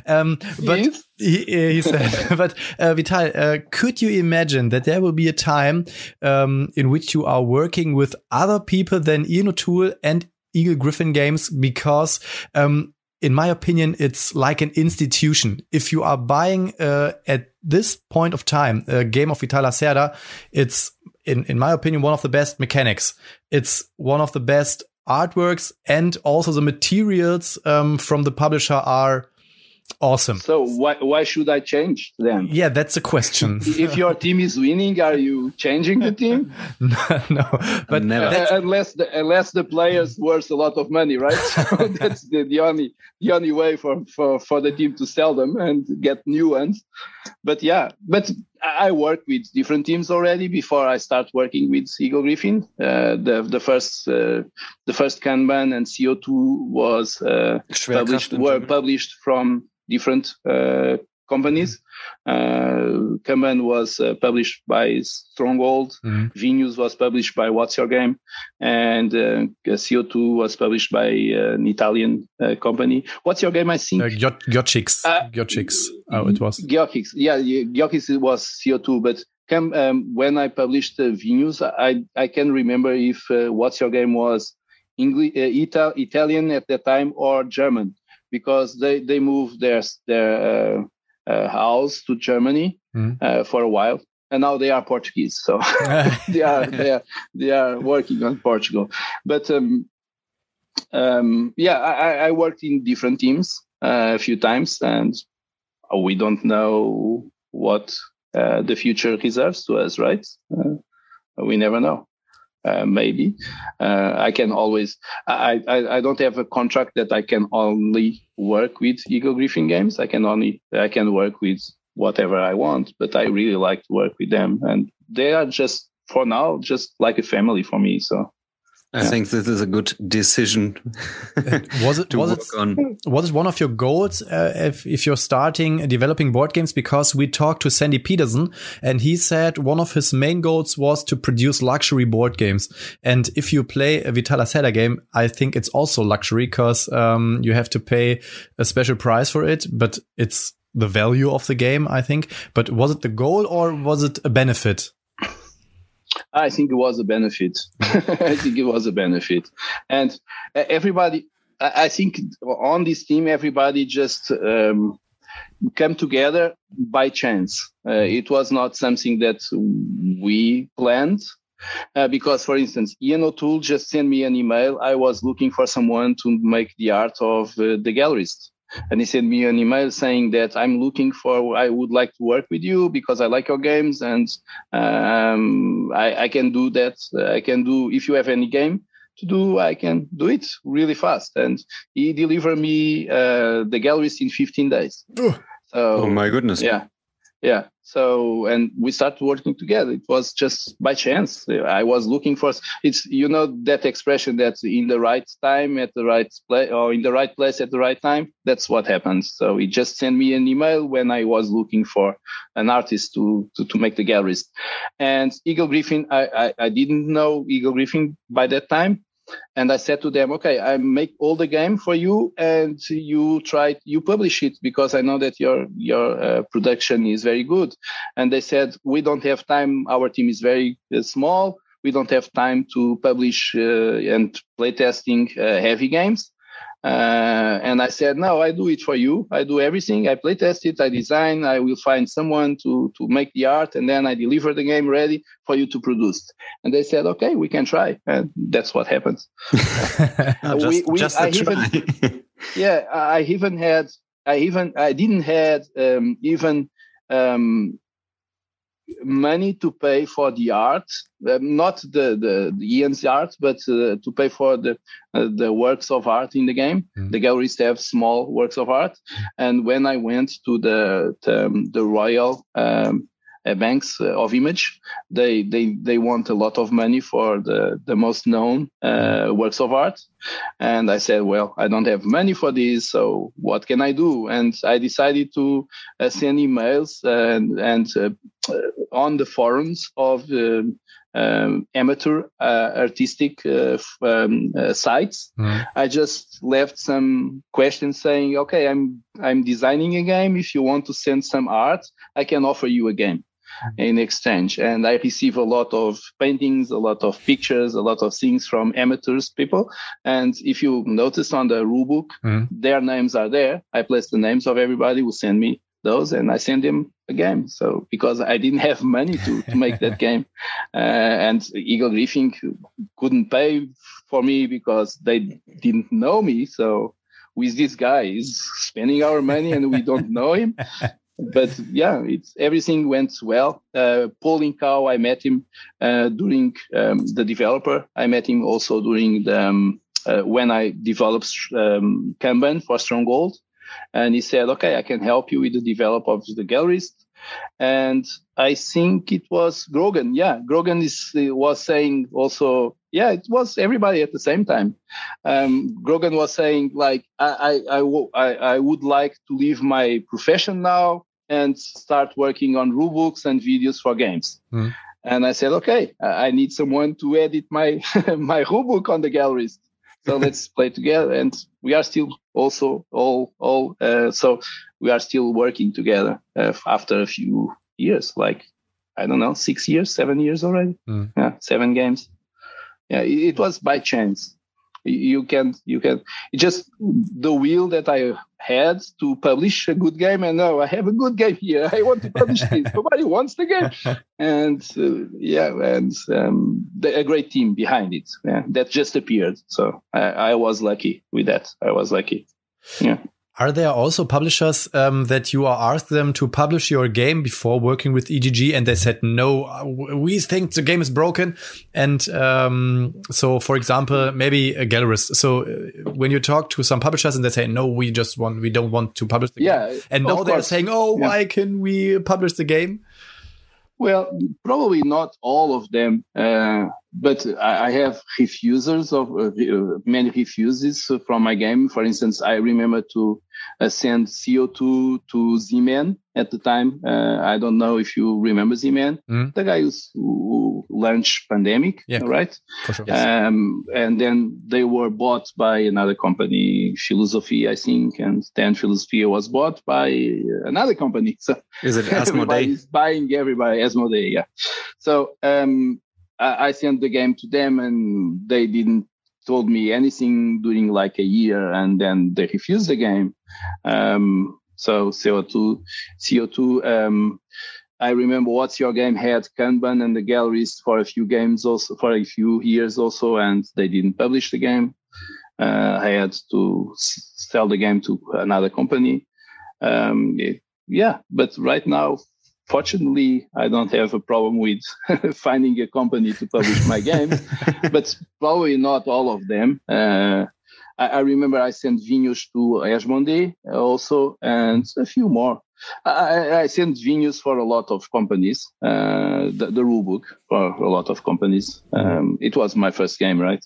um, but he, he, said, but uh, Vital, uh, could you imagine that there will be a time um, in which you are working with other people than Ian O'Toole and Eagle-Gryphon Games because um, in my opinion, it's like an institution. If you are buying uh, at this point of time a game of Vital Lacerda, it's in in my opinion one of the best mechanics. It's one of the best artworks and also the materials um, from the publisher are awesome. So why why should I change then? Yeah, that's a question. if your team is winning, are you changing the team? no, no, but Never. Uh, unless the unless the players worth a lot of money, right? So that's the, the only the only way for, for for the team to sell them and get new ones. But yeah, but I I work with different teams already before I start working with Eagle-Gryphon. Uh, the the first uh, the first Kanban and CO2 was uh, published were published from different uh, companies. Uh, Kanban was uh, published by Stronghold. Mhm. Vinhos was published by What's Your Game, and uh, CO2 was published by uh, an Italian uh, company. What's Your Game? I think uh, Uh, Oh, it was. Giochix. Yeah, Giochix was CO2, but um, when I published uh, Vinhos, I I can remember if uh, What's Your Game was English, uh, Ital- Italian at that time or German, because they they moved their their uh, uh, house to Germany Mhm. uh, for a while, and now they are Portuguese. So they are they are they are working on Portugal. But um, um, yeah, I, I- I worked in different teams uh, a few times, and we don't know what uh, the future reserves to us, right? Uh, we never know. Uh, maybe uh, I can always. I, I I don't have a contract that I can only work with Eagle-Gryphon games. I can only I can work with whatever I want, but I really like to work with them, and they are just for now just like a family for me. So I think this is a good decision Was it was it on. was it one of your goals uh, if if you're starting uh, developing board games? Because we talked to Sandy Petersen and he said one of his main goals was to produce luxury board games. And if you play a Vital Lacerda game, I think it's also luxury because um, you have to pay a special price for it, but it's the value of the game, I think. But was it the goal or was it a benefit? I think it was a benefit. I think it was a benefit, and uh, everybody. I think on this team, everybody just um, came together by chance. Uh, it was not something that we planned. Uh, because, for instance, Ian O'Toole just sent me an email. I was looking for someone to make the art of uh, the gallerist. And he sent me an email saying that I'm looking for, I would like to work with you because I like your games and um, I, I can do that. I can do, if you have any game to do, I can do it really fast. And he delivered me uh, the Gallerist in 15 days. Ugh. So, Oh my goodness. yeah yeah so and we started working together. It was just by chance. I was looking for it's you know that expression that in the right time at the right place or in the right place at the right time? That's what happens so he just sent me an email when i was looking for an artist to to, to make the Gallerist. And Eagle-Gryphon I, I i didn't know Eagle-Gryphon by that time and I said to them, okay, I make all the game for you and you try, you publish it because I know that your, your uh, production is very good. And they said, we don't have time. Our team is very uh, small. We don't have time to publish uh, and play testing uh, heavy games. Uh, and I said, no, I do it for you. I do everything. I play test it. I design. I will find someone to, to make the art and then I deliver the game ready for you to produce. And they said, okay, we can try. And that's what happens. Just We- we- just I try. yeah, I even had, I even, I didn't had um, even um, money to pay for the art, um, not the, the, the Ian's art, but uh, to pay for the uh, the works of art in the game. Mhm. The Gallerist have small works of art, and when I went to the the, um, the Royal um, uh, banks uh, of image, they they they want a lot of money for the the most known uh, works of art, and I said, well, I don't have money for this, so what can I do? And I decided to uh, send emails and and uh, uh, on the forums of um, um, amateur uh, artistic uh, um, uh, sites. Mhm. I just left some questions saying, okay, I'm I'm designing a game. If you want to send some art, I can offer you a game in exchange. And I receive a lot of paintings, a lot of pictures, a lot of things from amateurs people. And if you notice on the rule book, Mhm. their names are there. I place the names of everybody who send me those and I send him a game. So because I didn't have money to, to make that game, uh, and Eagle-Gryphon couldn't pay for me because they didn't know me. So with this guy, he's spending our money and we don't know him. But yeah, it's everything went well. Uh, Paul Incao, I met him uh, during um, the developer. I met him also during the um, uh, when I developed um, Kanban for Stronghold and he said, "Okay, I can help you with the develop of the Gallerist." And I think it was Grogan. Yeah, Grogan is was saying also. Yeah, it was everybody at the same time. Um, Grogan was saying like, I, I, I, I would like to leave my profession now and start working on rulebooks and videos for games. Mm. And I said, okay, I need someone to edit my my rulebook on the Gallerist so let's play together and we are still also all all uh, so we are still working together uh, after a few years like i don't know six years seven years already? Mm. yeah seven games. Yeah it, it was by chance you can you can just the will that i had to publish a good game and now i have a good game here. I want to publish this. Nobody wants the game. And uh, yeah and um, the, a great team behind it. Yeah, that just appeared. So I, I was lucky with that. I was lucky. Yeah are there also publishers um, that you are asked them to publish your game before working with EGG and they said, no, we think the game is broken. And um, so, for example, maybe a gallerist. So uh, when you talk to some publishers and they say, no, we just want, we don't want to publish the yeah, game. And now they're saying, oh, yeah. why can we publish the game? Well, probably not all of them, uh, but I, I, have refusers of uh, many refuses from my game. For instance, I remember to uh, send CO2 to Z-Man at the time. Uh, I don't know if you remember Z-Man, mm. the guy who launched Pandemic, yeah, right? For sure. Yes. Um, and then they were bought by another company, Filosofia, I think, and then Filosofia was bought by another company. So is it Asmodee? buying everybody, Asmodee, yeah. So um, I, I sent the game to them, and they didn't told me anything during like a year and then they refused the game. Um, so CO2, CO2, um, I remember what's your game had Kanban and the Gallerist for a few games also for a few years also, and they didn't publish the game. Uh, I had to sell the game to another company. Um, it, yeah, but right now fortunately, I don't have a problem with finding a company to publish my games, but probably not all of them. Uh, I, I, remember I sent Vinhos to Asmodee also, and a few more. I, I sent Vinhos for a lot of companies, uh, the, the rule book for a lot of companies. Um, it was my first game, right?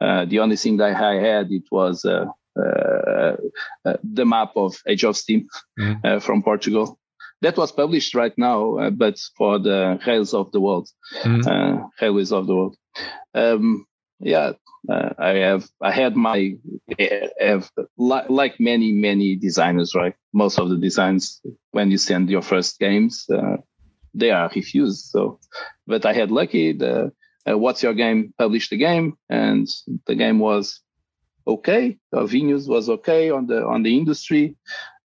Uh, the only thing that I had, it was uh, uh, uh, the map of Age of Steam mm. from Portugal that was published right now, uh, but for the Rails of the World, mm-hmm. uh, Railways of the World. Um, yeah, uh, I have, I had my, have, like many, many designers, right? Most of the designs, when you send your first games, uh, they are refused. So, but I had lucky. The uh, What's Your Game published the game, and the game was okay. Vinhos was okay on the on the industry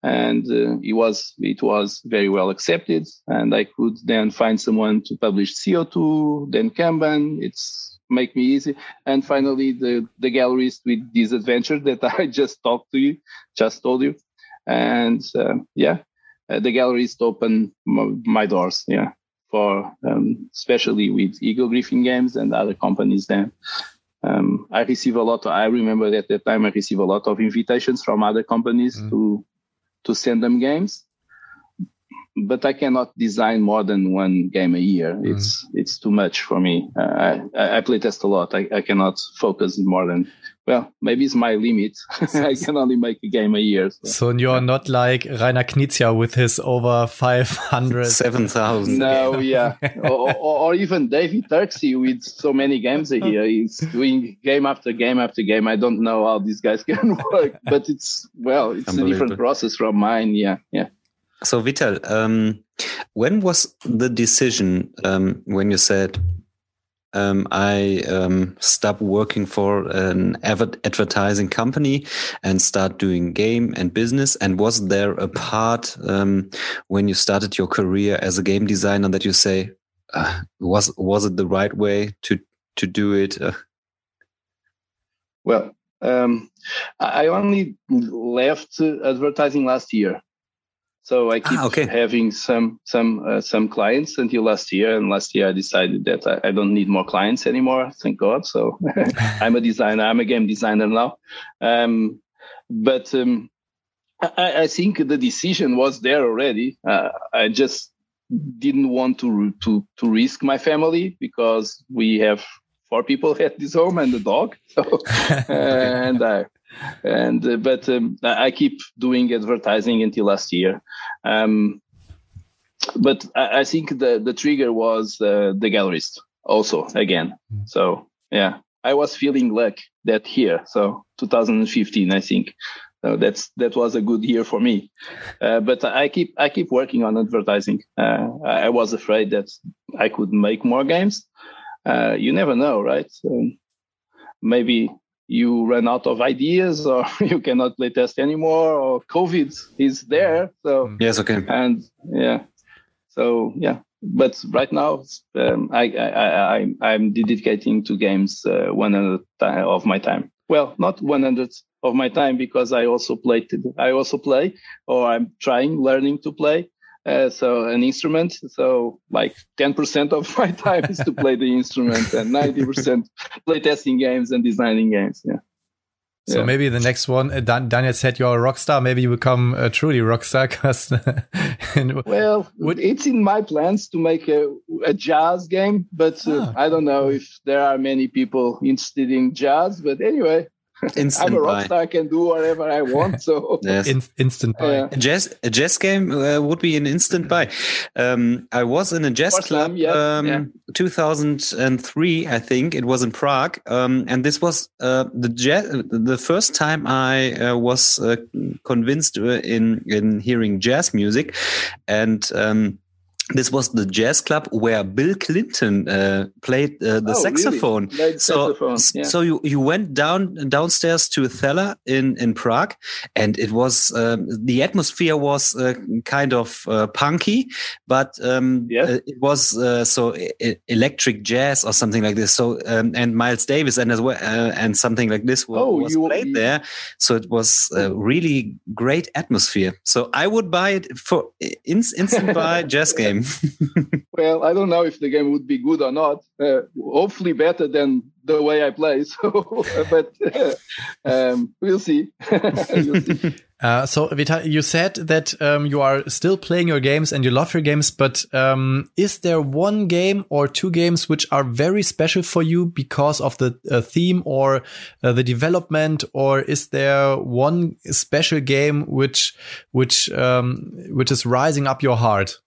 and uh, it was it was very well accepted and i could then find someone to publish co2 then kanban it's make me easy and finally the the Gallerist with this adventure that i just talked to you just told you and uh, yeah uh, the Gallerist open my doors yeah for um, especially with Eagle-Gryphon games and other companies then um, I receive a lot. Of, I remember at that time I receive a lot of invitations from other companies mm. to to send them games but I cannot design more than one game a year. Mm. It's it's too much for me. Uh, I I play test a lot. I, I cannot focus more than well, maybe it's my limit. I can only make a game a year. So, so you're not like Reiner Knizia with his over 500. 7,000. No, yeah. or, or, or, even David Turczi with so many games a year. He's doing game after game after game. I don't know how these guys can work, but it's, well, it's a different process from mine. Yeah, yeah. So, Vital, um, when was the decision um, when you said, um, I um, stopped working for an advertising company and start doing game and business. And was there a part um, when you started your career as a game designer that you say uh, was was it the right way to to do it? Uh, well, um, I only left advertising last year. So I keep ah, okay. having some some uh, some clients until last year, and last year I decided that I, I don't need more clients anymore. Thank God. So I'm a designer. I'm a game designer now. Um, but um, I, I, think the decision was there already. Uh, I just didn't want to to to risk my family because we have four people at this home and a dog. So and I and uh, but um, I keep doing advertising until last year. Um, but I, I, think the the trigger was uh, the gallerist also again. Mm. So yeah, I was feeling luck that year. So 2015, I think. So that's that was a good year for me. Uh, but I keep I keep working on advertising. Uh, I was afraid that I could make more games. Uh, you never know, right? So maybe you run out of ideas or you cannot play test anymore or covid is there so. Yes okay. And yeah. So yeah. But right now um, I, I i i'm dedicating to games uh, 100 of my time. Well not 100 of my time because i also play i also play or i'm trying learning to play uh, so an instrument so like 10% of my time is to play the instrument and 90% play testing games and designing games yeah so yeah. maybe the next one, uh, Dan Daniel said you're a rock star. Maybe you become a truly rock star. Well, would, it's in my plans to make a, a jazz game, but uh, ah. I don't know if there are many people interested in jazz. But anyway, Instant I'm a rock star. I can do whatever I want. So yes. In, instant buy. a jazz a jazz game uh, would be an instant buy. Um, I was in a jazz club. yeah, um, yeah. 2003, I think it was in Prague, um, and this was uh, the jazz, the first time I uh, was uh, convinced uh, in in hearing jazz music, and um, this was the jazz club where Bill Clinton uh, played uh, the oh, saxophone. Really? So, saxophone. Yeah. so you, you went down downstairs to a cellar in, in Prague, and it was um, the atmosphere was uh, kind of uh, punky, but um, yeah. Uh, it was uh, so electric jazz or something like this. So um, and Miles Davis and as well and something like this was, oh, was you, played you, there. So it was a really great atmosphere. So I would buy it for instant buy jazz game game. well, I don't know if the game would be good or not. Uh, hopefully, better than the way I play. So, but uh, um, we'll see. we'll see. Uh, so, Vita, you said that um, you are still playing your games and you love your games, but um, is there one game or two games which are very special for you because of the uh, theme or uh, the development, or is there one special game which which um, which is rising up your heart?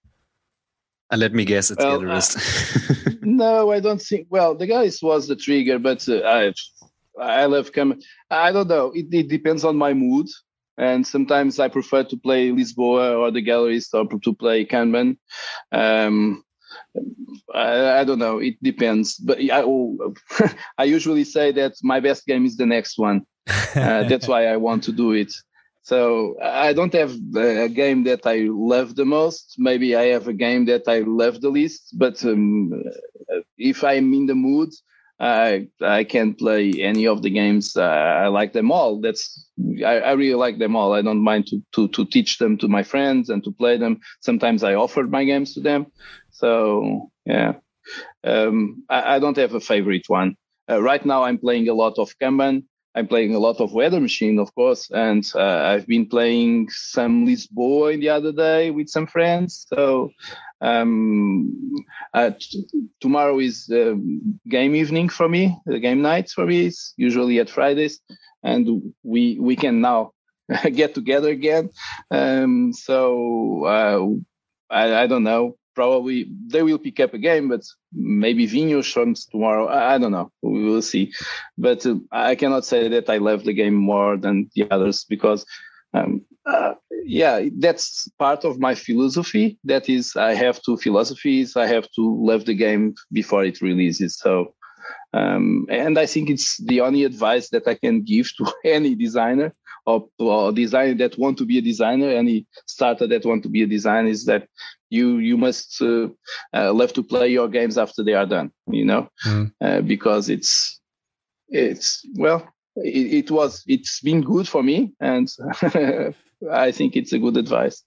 Uh, let me guess, it's well, uh, no, I don't think. Well, the guys was the trigger, but uh, I I love come. I don't know. It, it depends on my mood, and sometimes I prefer to play Lisboa or the Gallerist or to play Kanban. Um, I, I, don't know. It depends, but I, oh, I usually say that my best game is the next one. Uh, that's why I want to do it. So I don't have a game that I love the most. Maybe I have a game that I love the least. But um, if I'm in the mood, I I can play any of the games. Uh, I like them all. That's I, I, really like them all. I don't mind to, to to teach them to my friends and to play them. Sometimes I offer my games to them. So yeah, um, I, I, don't have a favorite one. Uh, right now, I'm playing a lot of Kanban. I'm playing a lot of Weather Machine, of course, and uh, I've been playing some Lisboa the other day with some friends. So um, uh, t- tomorrow is uh, game evening for me. The game nights for me is usually at Fridays, and we we can now get together again. Um, so uh, I, I don't know probably they will pick up a game, but maybe Vinhos comes tomorrow. I, I, don't know. We will see. But uh, I cannot say that I love the game more than the others because um, uh, yeah, that's part of my philosophy. That is, I have two philosophies. I have to love the game before it releases. So, um, and I think it's the only advice that I can give to any designer or, or designer that want to be a designer, any starter that want to be a designer, is that you you must uh, uh, love to play your games after they are done. You know, mm. uh, because it's it's well, it, it was it's been good for me, and I think it's a good advice.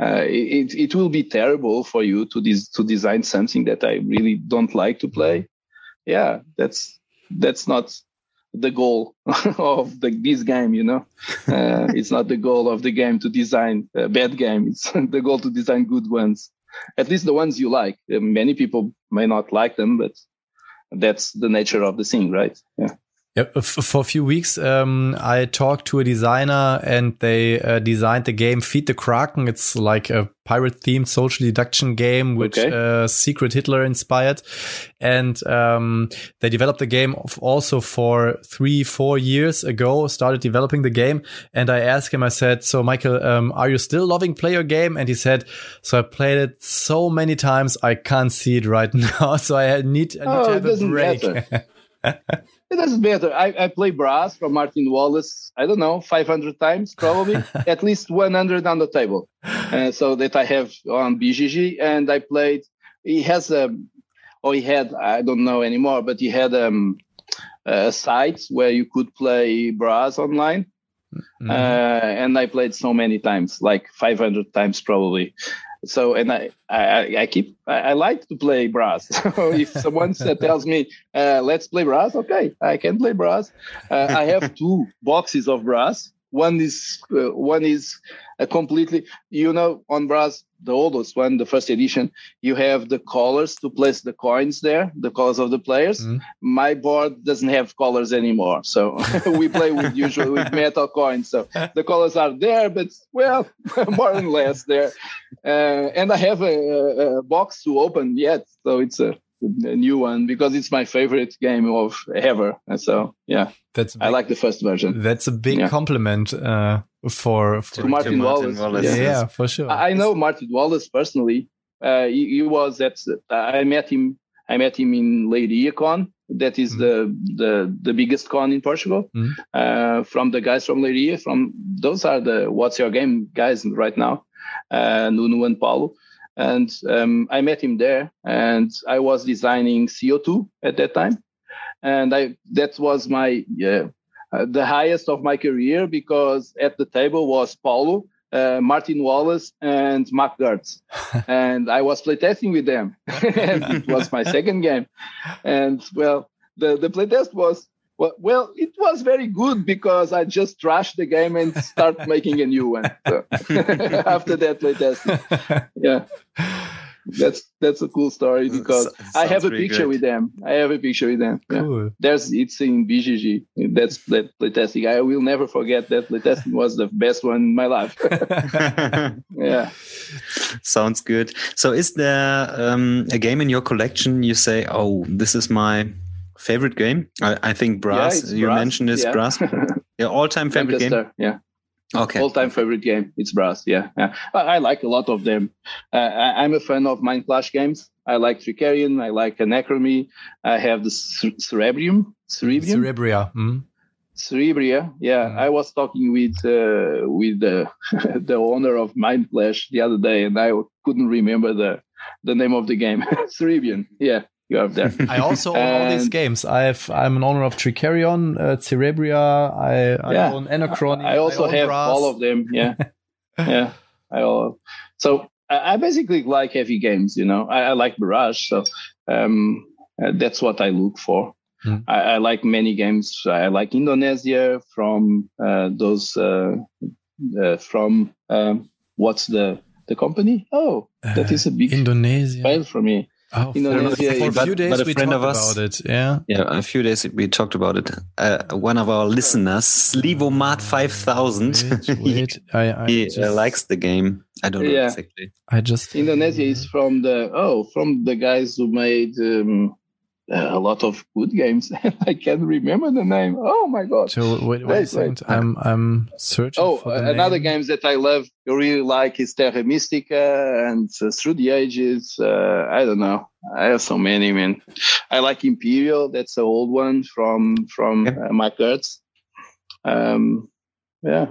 Uh, it it will be terrible for you to des- to design something that I really don't like to play. Yeah, that's that's not the goal of the, this game. You know, uh, it's not the goal of the game to design a bad game. It's the goal to design good ones, at least the ones you like. Uh, many people may not like them, but that's the nature of the thing, right? Yeah. Yeah, for a few weeks, um, I talked to a designer and they uh, designed the game Feed the Kraken. It's like a pirate themed social deduction game, which okay. uh, Secret Hitler inspired. And um, they developed the game also for three, four years ago, started developing the game. And I asked him, I said, So, Michael, um, are you still loving play your game? And he said, So I played it so many times, I can't see it right now. so I need, I need oh, to have a break. It doesn't matter. I, I play brass from Martin Wallace, I don't know, 500 times probably, at least 100 on the table. Uh, so that I have on BGG. And I played, he has a, or he had, I don't know anymore, but he had um, a site where you could play brass online. Mm-hmm. Uh, and I played so many times, like 500 times probably so and I I, I keep I, I, like to play brass. So if someone tells me uh, let's play brass, okay, I can play brass. Uh, I have two boxes of brass one is uh, one is a completely you know on brass the oldest one the first edition you have the colors to place the coins there the colors of the players mm-hmm. my board doesn't have colors anymore so we play with usually with metal coins so the colors are there but well more or less there uh, and i have a, a box to open yet so it's a a new one because it's my favorite game of ever. And so yeah, that's big, I like the first version. That's a big yeah. compliment uh, for, for to Martin, to Martin Wallace. Wallace. Yeah, yeah, for sure. I know Martin Wallace personally. Uh, he, he, was at I met him. I met him in Leiria Con. That is mm. the the the biggest con in Portugal. Mm. Uh, from the guys from Leiria, from those are the what's your game guys right now, uh, Nuno and Paulo and um, I met him there, and I was designing CO2 at that time, and I that was my uh, the highest of my career because at the table was Paulo, uh, Martin Wallace, and Mac Gerdts, and I was playtesting with them, and it was my second game, and well, the the playtest was well, well, it was very good because I just trashed the game and start making a new one. So after that playtest, yeah, that's that's a cool story because I have a picture with them. I have a picture with them. Yeah. There's it's in BGG. That's that playtesting. I will never forget that playtesting was the best one in my life. yeah. Sounds good. So, is there um, a game in your collection you say, "Oh, this is my favorite game? I, I think Brass. Yeah, you brass. mentioned is yeah. Brass. yeah, all time favorite game. Yeah. Okay. All time favorite game. It's Brass. Yeah. yeah. I, I like a lot of them. Uh, I, am a fan of Mind Clash games. I like Trickerion. I like Anachrony. I have the Cerebrium. Cerebrium. Cerebria. Mm. Cerebria, yeah. Mm. I was talking with uh, with the the owner of Mind Clash the other day, and I couldn't remember the the name of the game. Cerebrium, yeah you have there. I also own all these games. I've I'm an owner of Trickerion, uh, Cerebria. I, I yeah. own Anachrony. I also I have Brass. all of them. Yeah, yeah. I all, so I, I basically like heavy games. You know, I, I like Barrage, so um, uh, that's what I look for. Hmm. I, I, like many games. I like Indonesia from uh, those uh, uh, from um, what's the the company? Oh, that is a big Indonesia file for me. Oh, Indonesia, for, for a few days but, a we friend talked of us, about it. Yeah, yeah, a few days we talked about it. Uh, one of our listeners, Slivomat five thousand, wait, I, I he uh, just, uh, likes the game. I don't know yeah. exactly. I just Indonesia is from the oh from the guys who made um, a lot of good games. I can't remember the name. Oh my god! So wait, wait, wait a second. I'm I'm searching. Oh, for the another name. games that I love, really like is Terra Mystica and uh, Through the Ages. Uh, I don't know. I have so many, man. I like Imperial. That's an old one from from Yep. uh, Mac Gerdts. Um, yeah,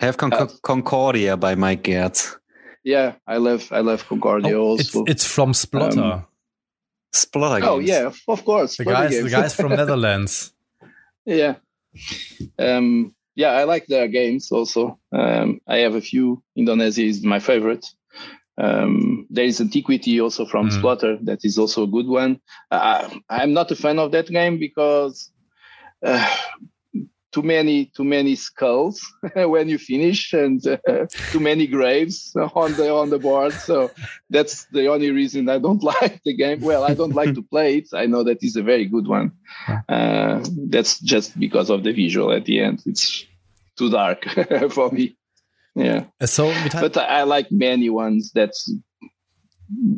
I have Con- Uh, Concordia by Mac Gerdts. yeah. I love I love Concordia Oh, it's also. it's from Splotter. Um, Splotter oh yeah, of- of course. the Further guys the guys from Netherlands. Yeah. Um, yeah, I like their games also. Um, I have a few. Indonesia is my favorite. Um, there is Antiquity also from Mm. Splotter that is also a good one. Uh, I'm not a fan of that game because uh, too many too many skulls when you finish and uh, too many graves on the on the board. So that's the only reason I don't like the game. Well, I don't like to play it. I know that is a very good one. Uh, that's just because of the visual at the end. It's too dark for me. Yeah, Uh, So but I, I like many ones. That's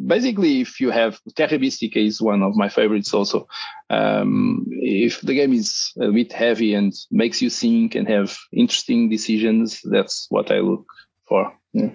basically if you have Terra Mystica is one of my favorites also. Um, if the game is a bit heavy and makes you think and have interesting decisions, that's what I look for. Yeah.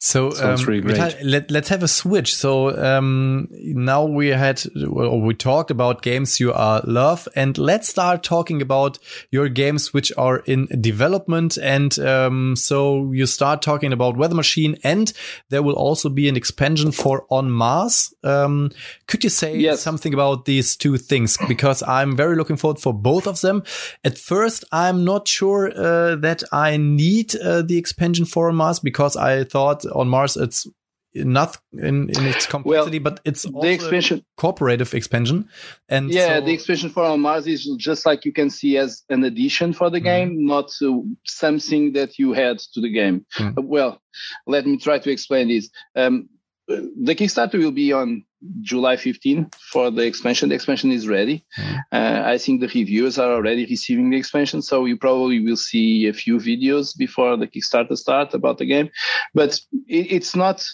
So um, really. Let, let's have a switch. So um, now we had well, we talked about games you are love, and let's start talking about your games which are in development. And um, so you start talking about Weather Machine, and there will also be an expansion for On Mars. Um, could you say Yes. something about these two things? Because I'm very looking forward for both of them. At first, I'm not sure uh, that I need uh, the expansion for On Mars because I thought on Mars it's not in, in its complexity, but it's also The expansion, a cooperative expansion. And yeah, so- the expansion for On Mars is just like you can see as an addition for the game, not uh, something that you had to the game. Mm. Well, let me try to explain this. Um, the Kickstarter will be on July 15 for the expansion. The expansion is ready. Mm. Uh, I think the reviewers are already receiving the expansion, so you probably will see a few videos before the Kickstarter start about the game. But it, it's not.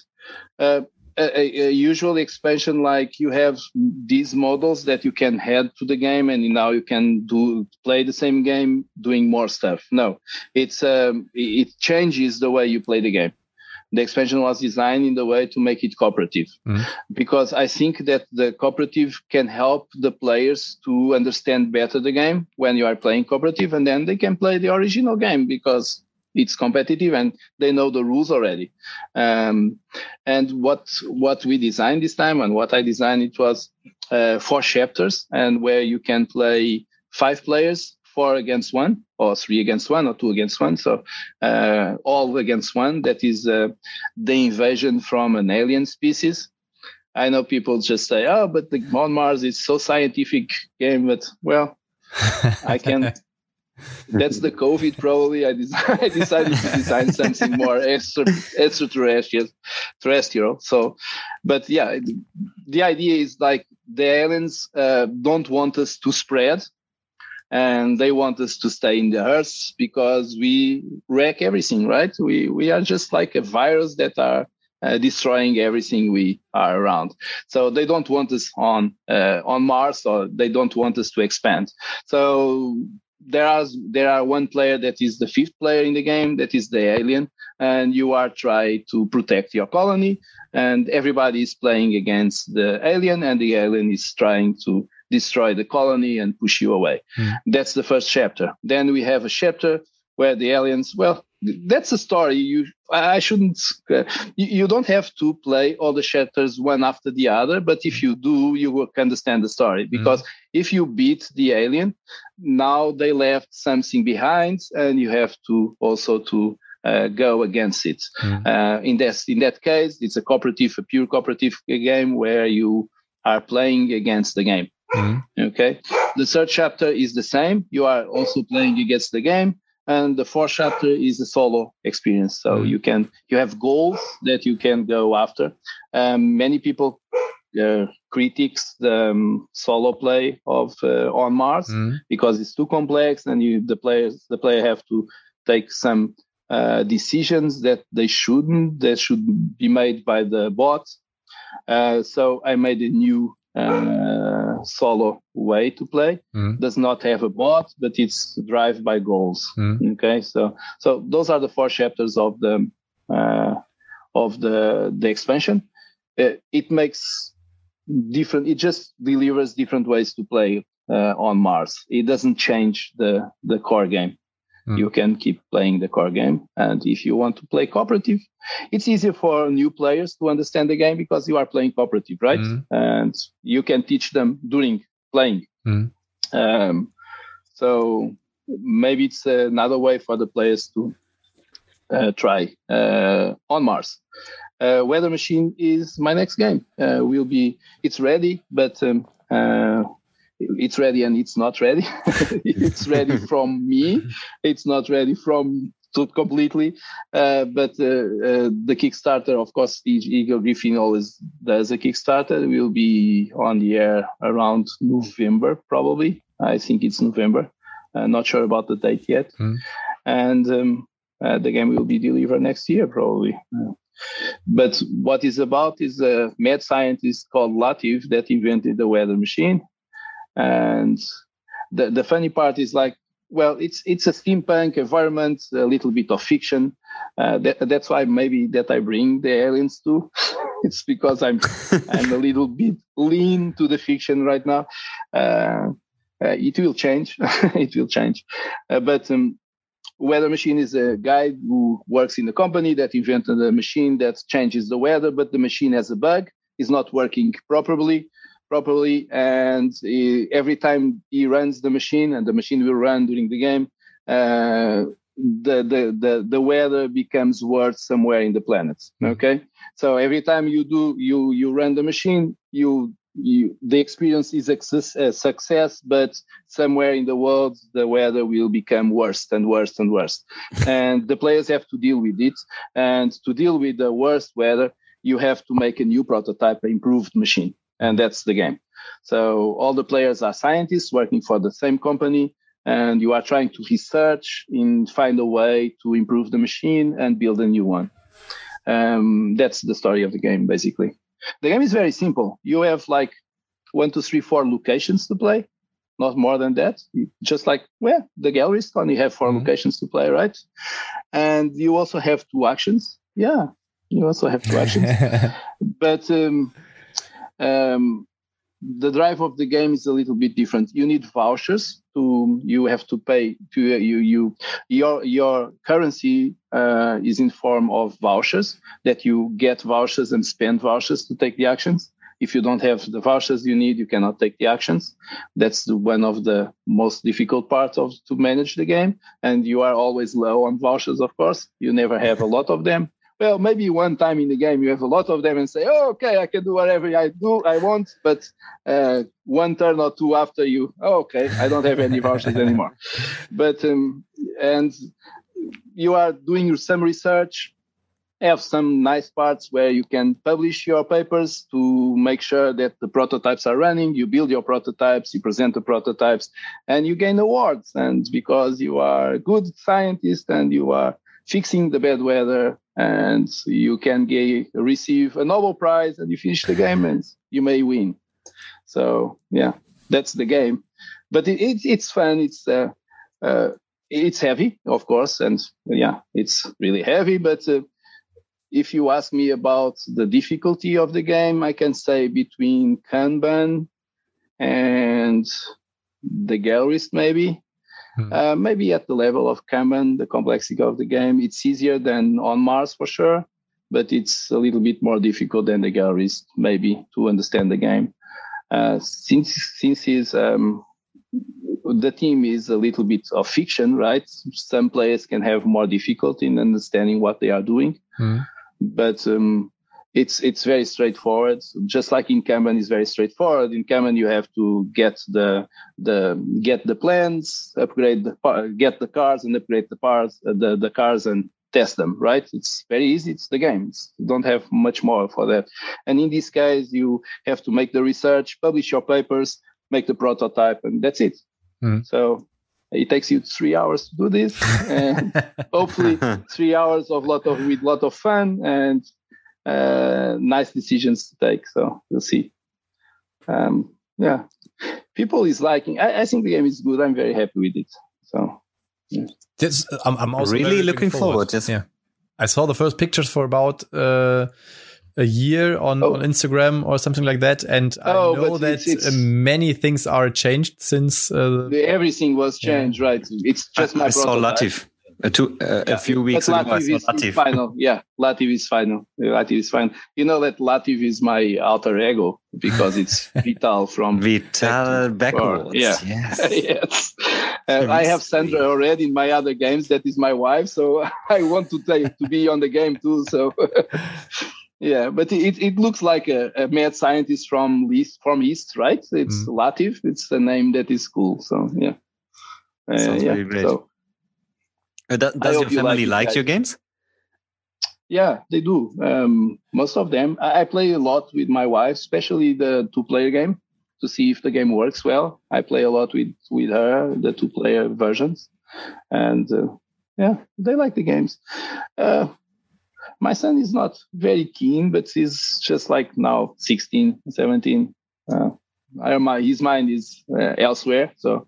Uh, a, a- usual expansion like you have these models that you can add to the game and now you can do play the same game doing more stuff no it's um, it changes the way you play the game the expansion was designed in the way to make it cooperative Mhm. because i think that the cooperative can help the players to understand better the game when you are playing cooperative and then they can play the original game because it's competitive and they know the rules already um, and what what we designed this time and what I designed it was uh, four chapters and where you can play five players, four against one, or three against one, or two against one. So uh, all against one. That is uh, the invasion from an alien species. I know people just say, "Oh, but the on Mars is so scientific game," but well, I can't That's the COVID. Probably, I, I decided to design something more extra, extraterrestrial, terrestrial. So, but yeah, the idea is like the aliens uh, don't want us to spread, and they want us to stay in the Earth because we wreck everything. Right? We we are just like a virus that are uh, destroying everything we are around. So they don't want us on uh, on Mars, or they don't want us to expand. So there are there are one player that is the fifth player in the game that is the alien and you are trying to protect your colony and everybody is playing against the alien and the alien is trying to destroy the colony and push you away. Hmm. that's the first chapter. Then we have a chapter where the aliens well that's a story you i shouldn't uh, you, don't have to play all the chapters one after the other but if you do you will understand the story. Because if you beat the alien now they left something behind and you have to also to uh, go against it. Mm. uh, in that in that case it's a cooperative a pure cooperative game where you are playing against the game Mhm. okay the third chapter is the same you are also playing against the game and the fourth chapter is a solo experience so Mhm. you can you have goals that you can go after um, many people uh, critics the um, solo play of uh, on mars Mhm. because it's too complex and you the players the player have to take some uh, decisions that they shouldn't that should be made by the bot uh, so i made a new uh, solo way to play. Mm. Does not have a bot, but it's drive by goals. Mm. Okay, so so those are the four chapters of the uh, of the the expansion. Uh, it makes different. It just delivers different ways to play uh, on Mars. It doesn't change the the core game. Mm. You can keep playing the core game, and if you want to play cooperative, it's easier for new players to understand the game because you are playing cooperative, right? Mm. And you can teach them during playing. Mm. Um, so maybe it's another way for the players to uh, try uh, on Mars. Uh, Weather Machine is my next game. Uh, will be it's ready, but um, uh, it's ready and it's not ready. it's ready from me. It's not ready from to completely. Uh, but uh, uh, the Kickstarter, of course, each Eagle-Gryphon always does a Kickstarter. It will be on the air around November, probably. I think it's November. Uh, not sure about the date yet. Mm. And um, uh, the game will be delivered next year, probably. But what is about is a mad scientist called Latif that invented the weather machine. And the, the funny part is like, well, it's it's a steampunk environment, a little bit of fiction. Uh, that, that's why maybe that I bring the aliens too. it's because I'm I'm a little bit lean to the fiction right now. Uh, uh, it will change. it will change. Uh, but um, Weather Machine is a guy who works in a company that invented a machine that changes the weather, but the machine has a bug, is not working properly properly and he, every time he runs the machine and the machine will run during the game uh, the, the the the weather becomes worse somewhere in the planet okay? So every time you do you you run the machine you you the experience is a success, but somewhere in the world the weather will become worse and worse and worse. And the players have to deal with it and to deal with the worst weather you have to make a new prototype improved machine and that's the game. So all the players are scientists working for the same company, and you are trying to research and find a way to improve the machine and build a new one. Um, that's the story of the game, basically. The game is very simple. You have like one, two, three, four locations to play, not more than that. Just like well, the Gallerist only have 4 Mhm. locations to play, right? And you also have two actions. Yeah, you also have two actions but um, um, the drive of the game is a little bit different. You need vouchers to you have to pay to you you your your currency uh, is in form of vouchers that you get vouchers and spend vouchers to take the actions. If you don't have the vouchers you need, you cannot take the actions. That's the, one of the most difficult parts of to manage the game. And you are always low on vouchers, of course. You never have a lot of them well, maybe one time in the game you have a lot of them and say, oh, okay, I can do whatever I do, I want. But uh, one turn or two after you, oh, okay, I don't have any vouchers anymore. But um, and you are doing some research, have some nice parts where you can publish your papers to make sure that the prototypes are running. You build your prototypes, you present the prototypes, and you gain awards. And because you are a good scientist and you are fixing the bad weather and you can get, receive a Nobel Prize and you finish the game and you may win. So yeah, that's the game. But it, it, it's fun. It's uh, uh, it's heavy, of course, and yeah, it's really heavy. But uh, if you ask me about the difficulty of the game, I can say between Kanban and the gallerist, maybe Hmm. uh, maybe at the level of Kanban, the complexity of the game, it's easier than on Mars for sure, but it's a little bit more difficult than the gallerist, maybe, to understand the game. Uh, since since is um, the team is a little bit of fiction, right? Some players can have more difficulty in understanding what they are doing, Mhm. but um, it's it's very straightforward. Just like in Kanban is very straightforward. In Kanban you have to get the the get the plans, upgrade the get the cars and upgrade the parts uh, the the cars and test them. Right? It's very easy. It's the game. It's, you don't have much more for that. And in this case, you have to make the research, publish your papers, make the prototype, and that's it. Hmm. So it takes you three hours to do this, and hopefully three hours of lot of with lot of fun and uh, nice decisions to take. So we'll see. um, yeah, people is liking. I, I, think the game is good. I'm very happy with it. So, yeah. This, I'm, I'm also really looking forward. forward. Yes. Yeah, I saw the first pictures for about. Uh, a year on, oh. on Instagram or something like that. And oh, I know that it's, it's, many things are changed since uh, everything was changed, yeah. right? It's just I, my I saw Latif. Uh, two, uh, yeah. a few weeks but ago, Latif is, Latif. is final. Yeah, Latif is final. Latif is final. You know that Latif is my alter ego because it's Vital from Vital backwards. Yeah, yes. yes. Uh, I have Sandra already in my other games. That is my wife, so I want to take to be on the game too. So. yeah, but it, it looks like a, a mad scientist from east, from east, right? It's mm. Latif. It's a name that is cool. So yeah, uh, sounds yeah, very great. So, uh, does your family you like, like your games? Yeah, they do. Um, most of them. I, I, play a lot with my wife, especially the two-player game, to see if the game works well. I play a lot with with her, the two-player versions, and uh, yeah, they like the games. Uh, my son is not very keen, but he's just like now 16, 17. Uh, his mind is uh, elsewhere. So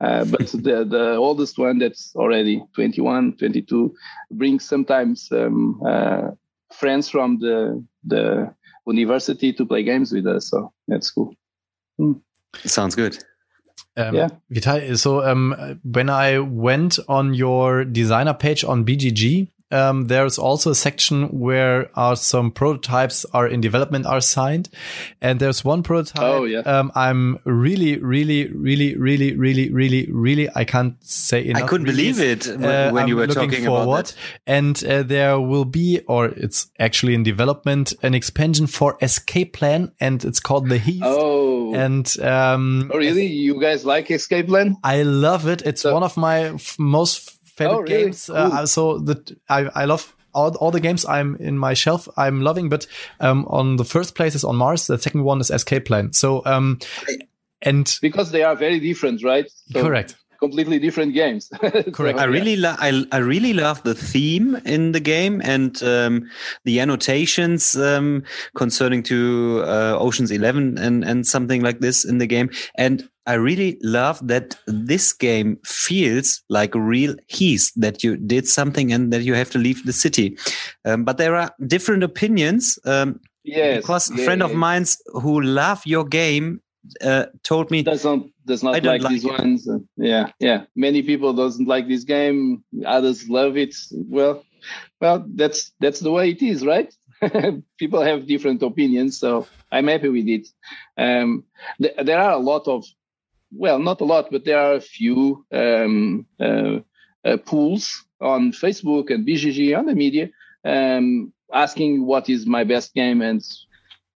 uh, but the, the oldest one that's already 21, 22 brings sometimes um, uh, friends from the the university to play games with us. So that's cool. Mm. Sounds good. Um, yeah. Vital, so um, when I went on your designer page on BGG, um, there's also a section where are some prototypes are in development are signed, and there's one prototype. Oh yeah. Um, I'm really, really, really, really, really, really, really. I can't say enough. I couldn't believe it when, uh, when you were talking forward. about that. And uh, there will be, or it's actually in development, an expansion for Escape Plan, and it's called the Heist. Oh. And um, oh really? You guys like Escape Plan? I love it. It's so, one of my most favorite oh, really? games. Cool. Uh, so that I, I love all, all the games I'm in my shelf I'm loving, but um, on the first place is on Mars. The second one is Escape Plan. So um, and because they are very different, right? So correct completely different games. Correct. I really, lo- I, I really love the theme in the game and um, the annotations um, concerning to uh, Ocean's Eleven and and something like this in the game. And I really love that this game feels like a real heist that you did something and that you have to leave the city. Um, but there are different opinions. Um, yes, because yeah, a friend yeah. of mine's who love your game uh, told me doesn't does not like, like, these it. ones. Yeah, yeah. Many people doesn't like this game. Others love it. Well, well, that's that's the way it is, right? people have different opinions, so I'm happy with it. Um, th- there are a lot of, well, not a lot, but there are a few um, uh, uh, pools on Facebook and BGG on the media um, asking what is my best game and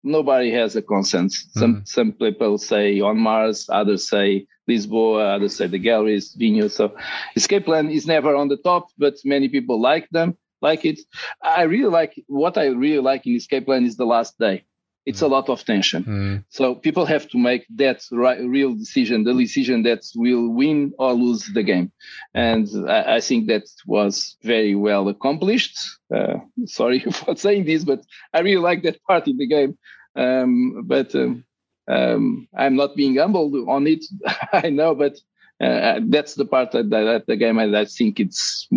nobody has a consensus. Mm. Some some people say on Mars, others say Lisboa, others say the Gallerist, Vinho. So escape plan is never on the top, but many people like them, like it. I really like what I really like in escape plan is the last day it's a lot of tension. Mm. So people have to make that right, real decision, the decision that will win or lose the game. And I, I think that was very well accomplished. Uh, sorry for saying this, but I really like that part in the game. Um, but um, um, I'm not being humbled on it. I know, but uh, that's the part that, that the game I, I think it's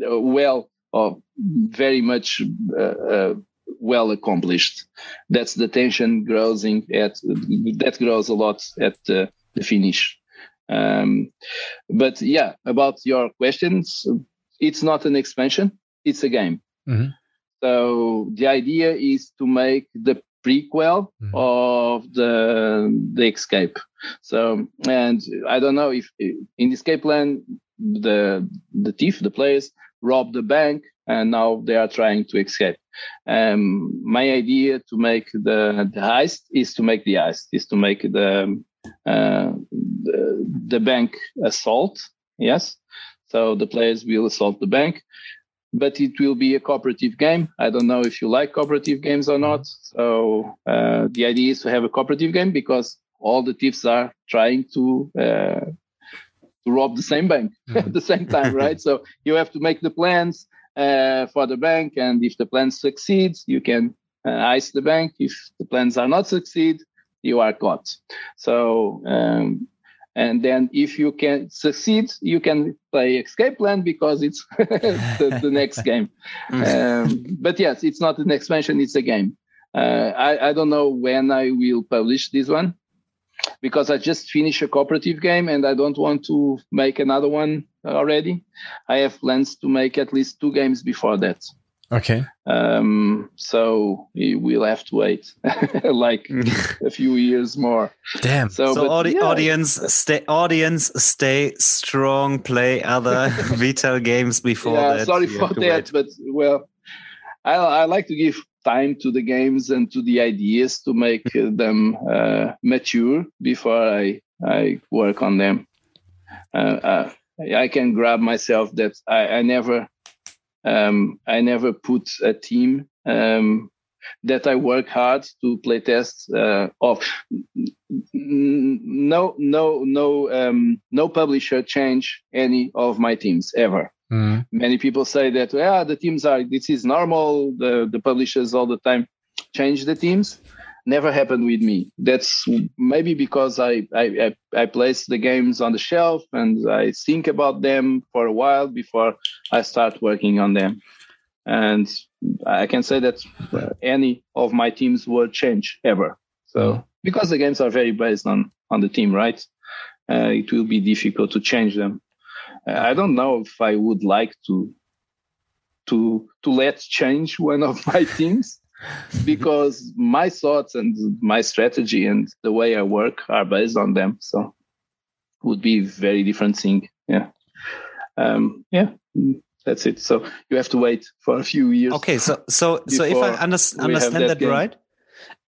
well or very much uh, uh well accomplished. That's the tension growing at that grows a lot at uh, the finish. Um, but yeah, about your questions, it's not an expansion; it's a game. Mm-hmm. So the idea is to make the prequel mm-hmm. of the the escape. So and I don't know if in the escape plan the the thief, the players rob the bank and now they are trying to escape. Um, my idea to make the, the heist is to make the heist, is to make the, uh, the, the bank assault. Yes. So the players will assault the bank, but it will be a cooperative game. I don't know if you like cooperative games or not. So uh, the idea is to have a cooperative game because all the thieves are trying to uh, to rob the same bank at the same time, right? so you have to make the plans uh, for the bank. And if the plan succeeds, you can uh, ice the bank. If the plans are not succeed, you are caught. So, um, and then if you can succeed, you can play Escape Plan because it's the, the, next game. Um, but yes, it's not an expansion; it's a game. Uh, I, I don't know when I will publish this one because I just finished a cooperative game and I don't want to make another one already. I have plans to make at least two games before that. Okay. Um, so we'll have to wait like a few years more. Damn. So, so audi- yeah. audience, stay, audience, stay strong. Play other Vital games before yeah, that. Sorry for that, wait. but well, I, I like to give time to the games and to the ideas to make them uh, mature before I I work on them. Uh, uh I can grab myself that I, I never um, I never put a team um, that I work hard to play tests uh, of. No, no, no, um, no publisher change any of my teams ever. Mm. Many people say that yeah, the teams are this is normal. The the publishers all the time change the teams never happened with me. That's maybe because I, I, I, place the games on the shelf and I think about them for a while before I start working on them. And I can say that any of my teams will change ever. So because the games are very based on, on the team, right? Uh, it will be difficult to change them. I don't know if I would like to to to let change one of my teams because my thoughts and my strategy and the way I work are based on them. So would be very different thing. Yeah. Um, yeah. That's it. So you have to wait for a few years. Okay. So, so, so if I under, understand that, that right,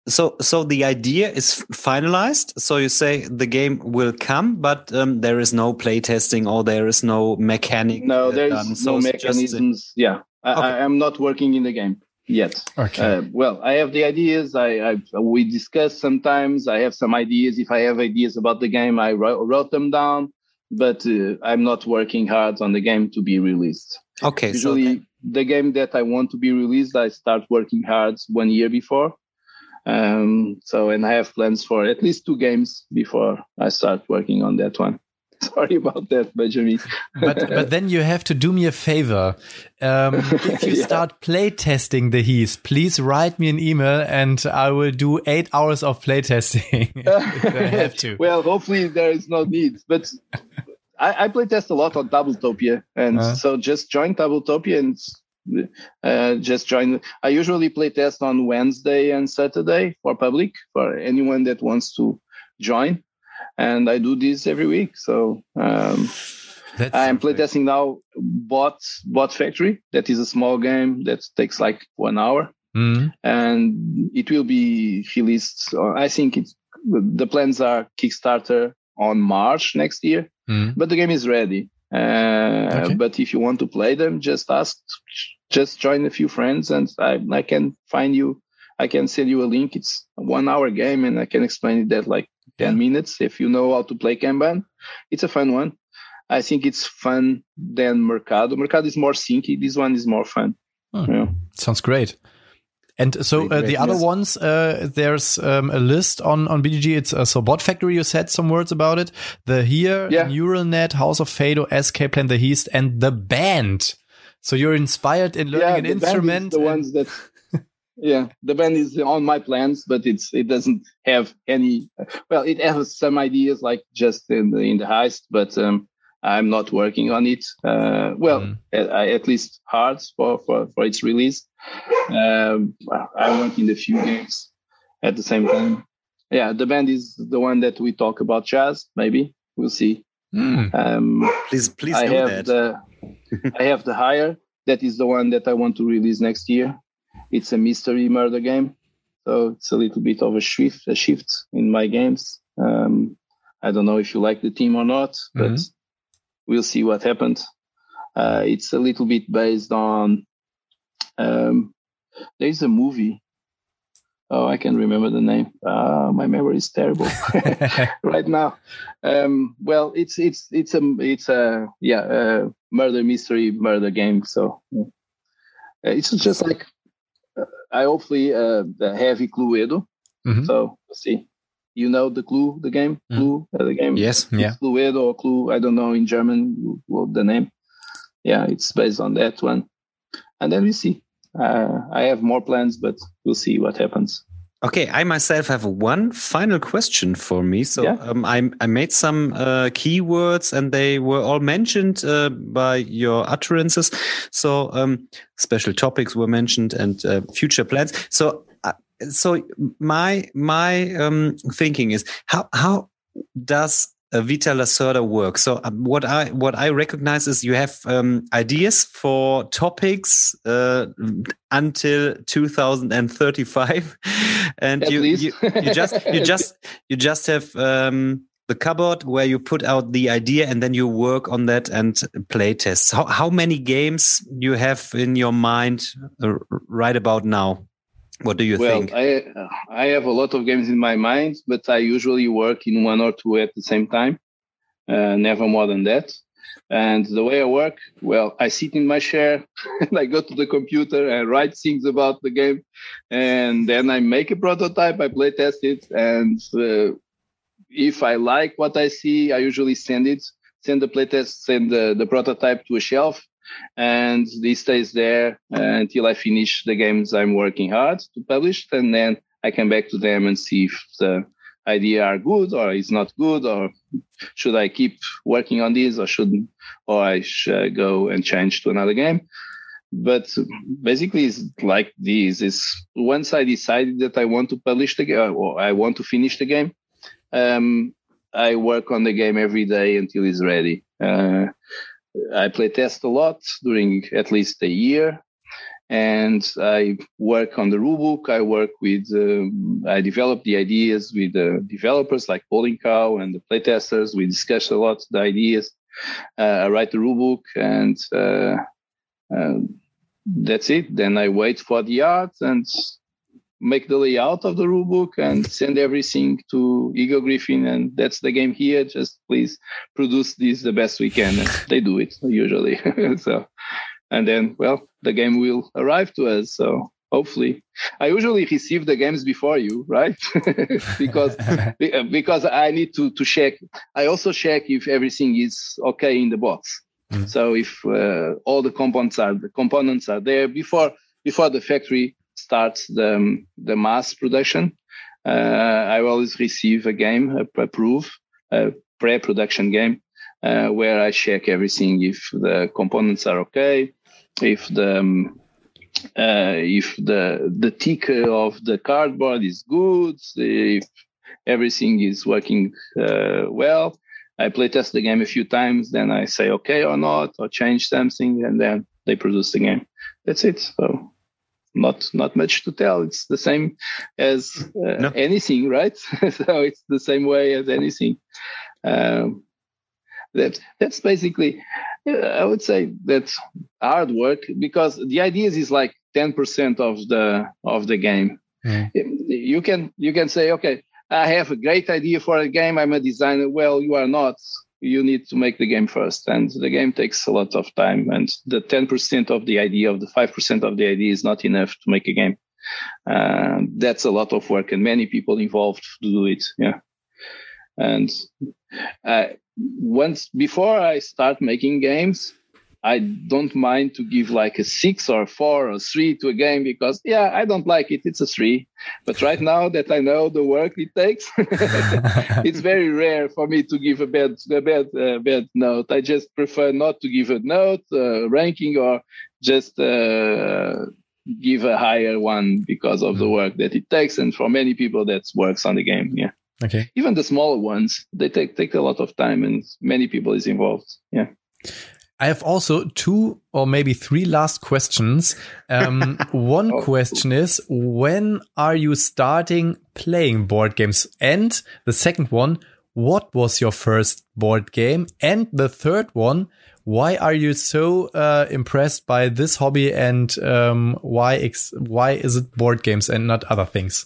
so so the idea is finalized so you say the game will come but um, there is no playtesting or there is no mechanic no there's done, so no mechanisms yeah I, okay. I, am not working in the game yet. Okay. Uh, well, I have the ideas. I, I, we discuss sometimes. I have some ideas. If I have ideas about the game, I wrote, wrote them down. But uh, I'm not working hard on the game to be released. Okay. Usually, so the game that I want to be released, I start working hard one year before. Um, so, and I have plans for at least two games before I start working on that one. Sorry about that, Benjamin. but but then you have to do me a favor. Um, if you yeah. start playtesting the Heist, please write me an email and I will do eight hours of playtesting if I have to. well, hopefully there is no need, but. I, I playtest a lot on Tabletopia, and uh. so just join Tabletopia and uh, just join. I usually play test on Wednesday and Saturday for public for anyone that wants to join and I do this every week. So um, I'm playtesting now Bot Bot Factory. That is a small game that takes like one hour, mm-hmm. and it will be released. Uh, I think it's the plans are Kickstarter on March next year, mm-hmm. but the game is ready. Uh, okay. But if you want to play them, just ask, just join a few friends, and I, I can find you. I can send you a link. It's a one hour game, and I can explain it that like 10 minutes if you know how to play Kanban. It's a fun one. I think it's fun than Mercado. Mercado is more sinky. This one is more fun. Oh, yeah. Sounds great. And so uh, the other yes. ones, uh, there's um, a list on on BGG. It's uh, so Bot Factory. You said some words about it. The here, yeah. Neural Net, House of Fado, Escape Plan, the Heist, and the band. So you're inspired in learning yeah, an instrument. the ones that yeah the band is on my plans but it's it doesn't have any well it has some ideas like just in the in the heist but um i'm not working on it uh well mm. at, at, least hard for for for its release um i work in a few games at the same time yeah the band is the one that we talk about jazz maybe we'll see mm. um please please i have that. the i have the higher that is the one that i want to release next year it's a mystery murder game, so it's a little bit of a shift, a shift in my games. Um, I don't know if you like the team or not, but mm-hmm. We'll see what happens. Uh, it's a little bit based on. Um, there's a movie. Oh, I can remember the name. Uh, my memory is terrible right now. Um, well, it's it's it's a it's a yeah a murder mystery murder game. So uh, it's just like I hopefully uh, have Cluedo. Mm-hmm. So we'll see. You know the Clue, the game, Mm. Clue, uh, the game. Yes. Yeah. Cluedo or Clue, I don't know in German what the name. Yeah, it's based on that one. And then we see. Uh, I have more plans, but we'll see what happens. Okay, I myself have one final question for me. So Yeah. um, I I made some uh, keywords and they were all mentioned uh, by your utterances. So um, special topics were mentioned and uh, future plans. So so my my um, thinking is how how does uh, Vital Lacerda work? So um, what I what I recognize is you have um, ideas for topics uh, until 2035, and you, you you just you just you just have um, the cupboard where you put out the idea and then you work on that and play tests. How how many games you have in your mind uh, right about now? What do you well, think? I I have a lot of games in my mind, but I usually work in one or two at the same time, uh, never more than that. And the way I work, well, I sit in my chair and I go to the computer and write things about the game, and then I make a prototype. I play test it, and uh, if I like what I see, I usually send it, send the playtest, send the, the prototype to a shelf, and this stays there uh, until I finish the games I'm working hard to publish, and then I come back to them and see if the idea are good or is not good, or should I keep working on this, or should or I should go and change to another game. But basically, it's like this: is once I decided that I want to publish the game or I want to finish the game, um, I work on the game every day until it's ready. Uh, I play test a lot during at least a year, and I work on the rulebook. I work with, um, I develop the ideas with the developers like Paul Incao and the playtesters. We discuss a lot the ideas. Uh, I write the rulebook, and uh, um, that's it. Then I wait for the art and make the layout of the rulebook and send everything to Eagle-Gryphon, and that's the game here. Just please produce this the best we can. And they do it usually. so, and then well, the game will arrive to us. So hopefully, I usually receive the games before you, right? because because I need to to check. I also check if everything is okay in the box. Mm. So if uh, all the components are the components are there before before the factory starts the the mass production, uh, I always receive a game a, approve a pre-production game uh, where I check everything if the components are okay, if the um, uh, if the the ticker of the cardboard is good, if everything is working uh, well. I play test the game a few times, then I say okay or not, or change something, and then they produce the game. That's it. So not not much to tell. It's the same as uh, No. anything, right? so it's the same way as anything. Um, that that's basically, uh, I would say that's hard work because the ideas is like ten percent of the of the game. Mm. You can you can say okay. I have a great idea for a game. I'm a designer. Well, you are not. You need to make the game first, and the game takes a lot of time. And the 10% of the idea, of the 5% of the idea, is not enough to make a game. Uh, that's a lot of work, and many people involved to do it. Yeah, and uh, once before I start making games, I don't mind to give like a six or four or three to a game because yeah, I don't like it. It's a three. But right now that I know the work it takes, it's very rare for me to give a bad a bad uh, bad note. I just prefer not to give a note, uh, ranking, or just uh, give a higher one because of the work that it takes. And for many people, that works on the game. Yeah, okay. even the smaller ones, they take take a lot of time, and many people is involved. Yeah. I have also two or maybe three last questions. Um, one Oh. question is when are you starting playing board games? And the second one, what was your first board game? And the third one, why are you so uh, impressed by this hobby and um, why ex- why is it board games and not other things?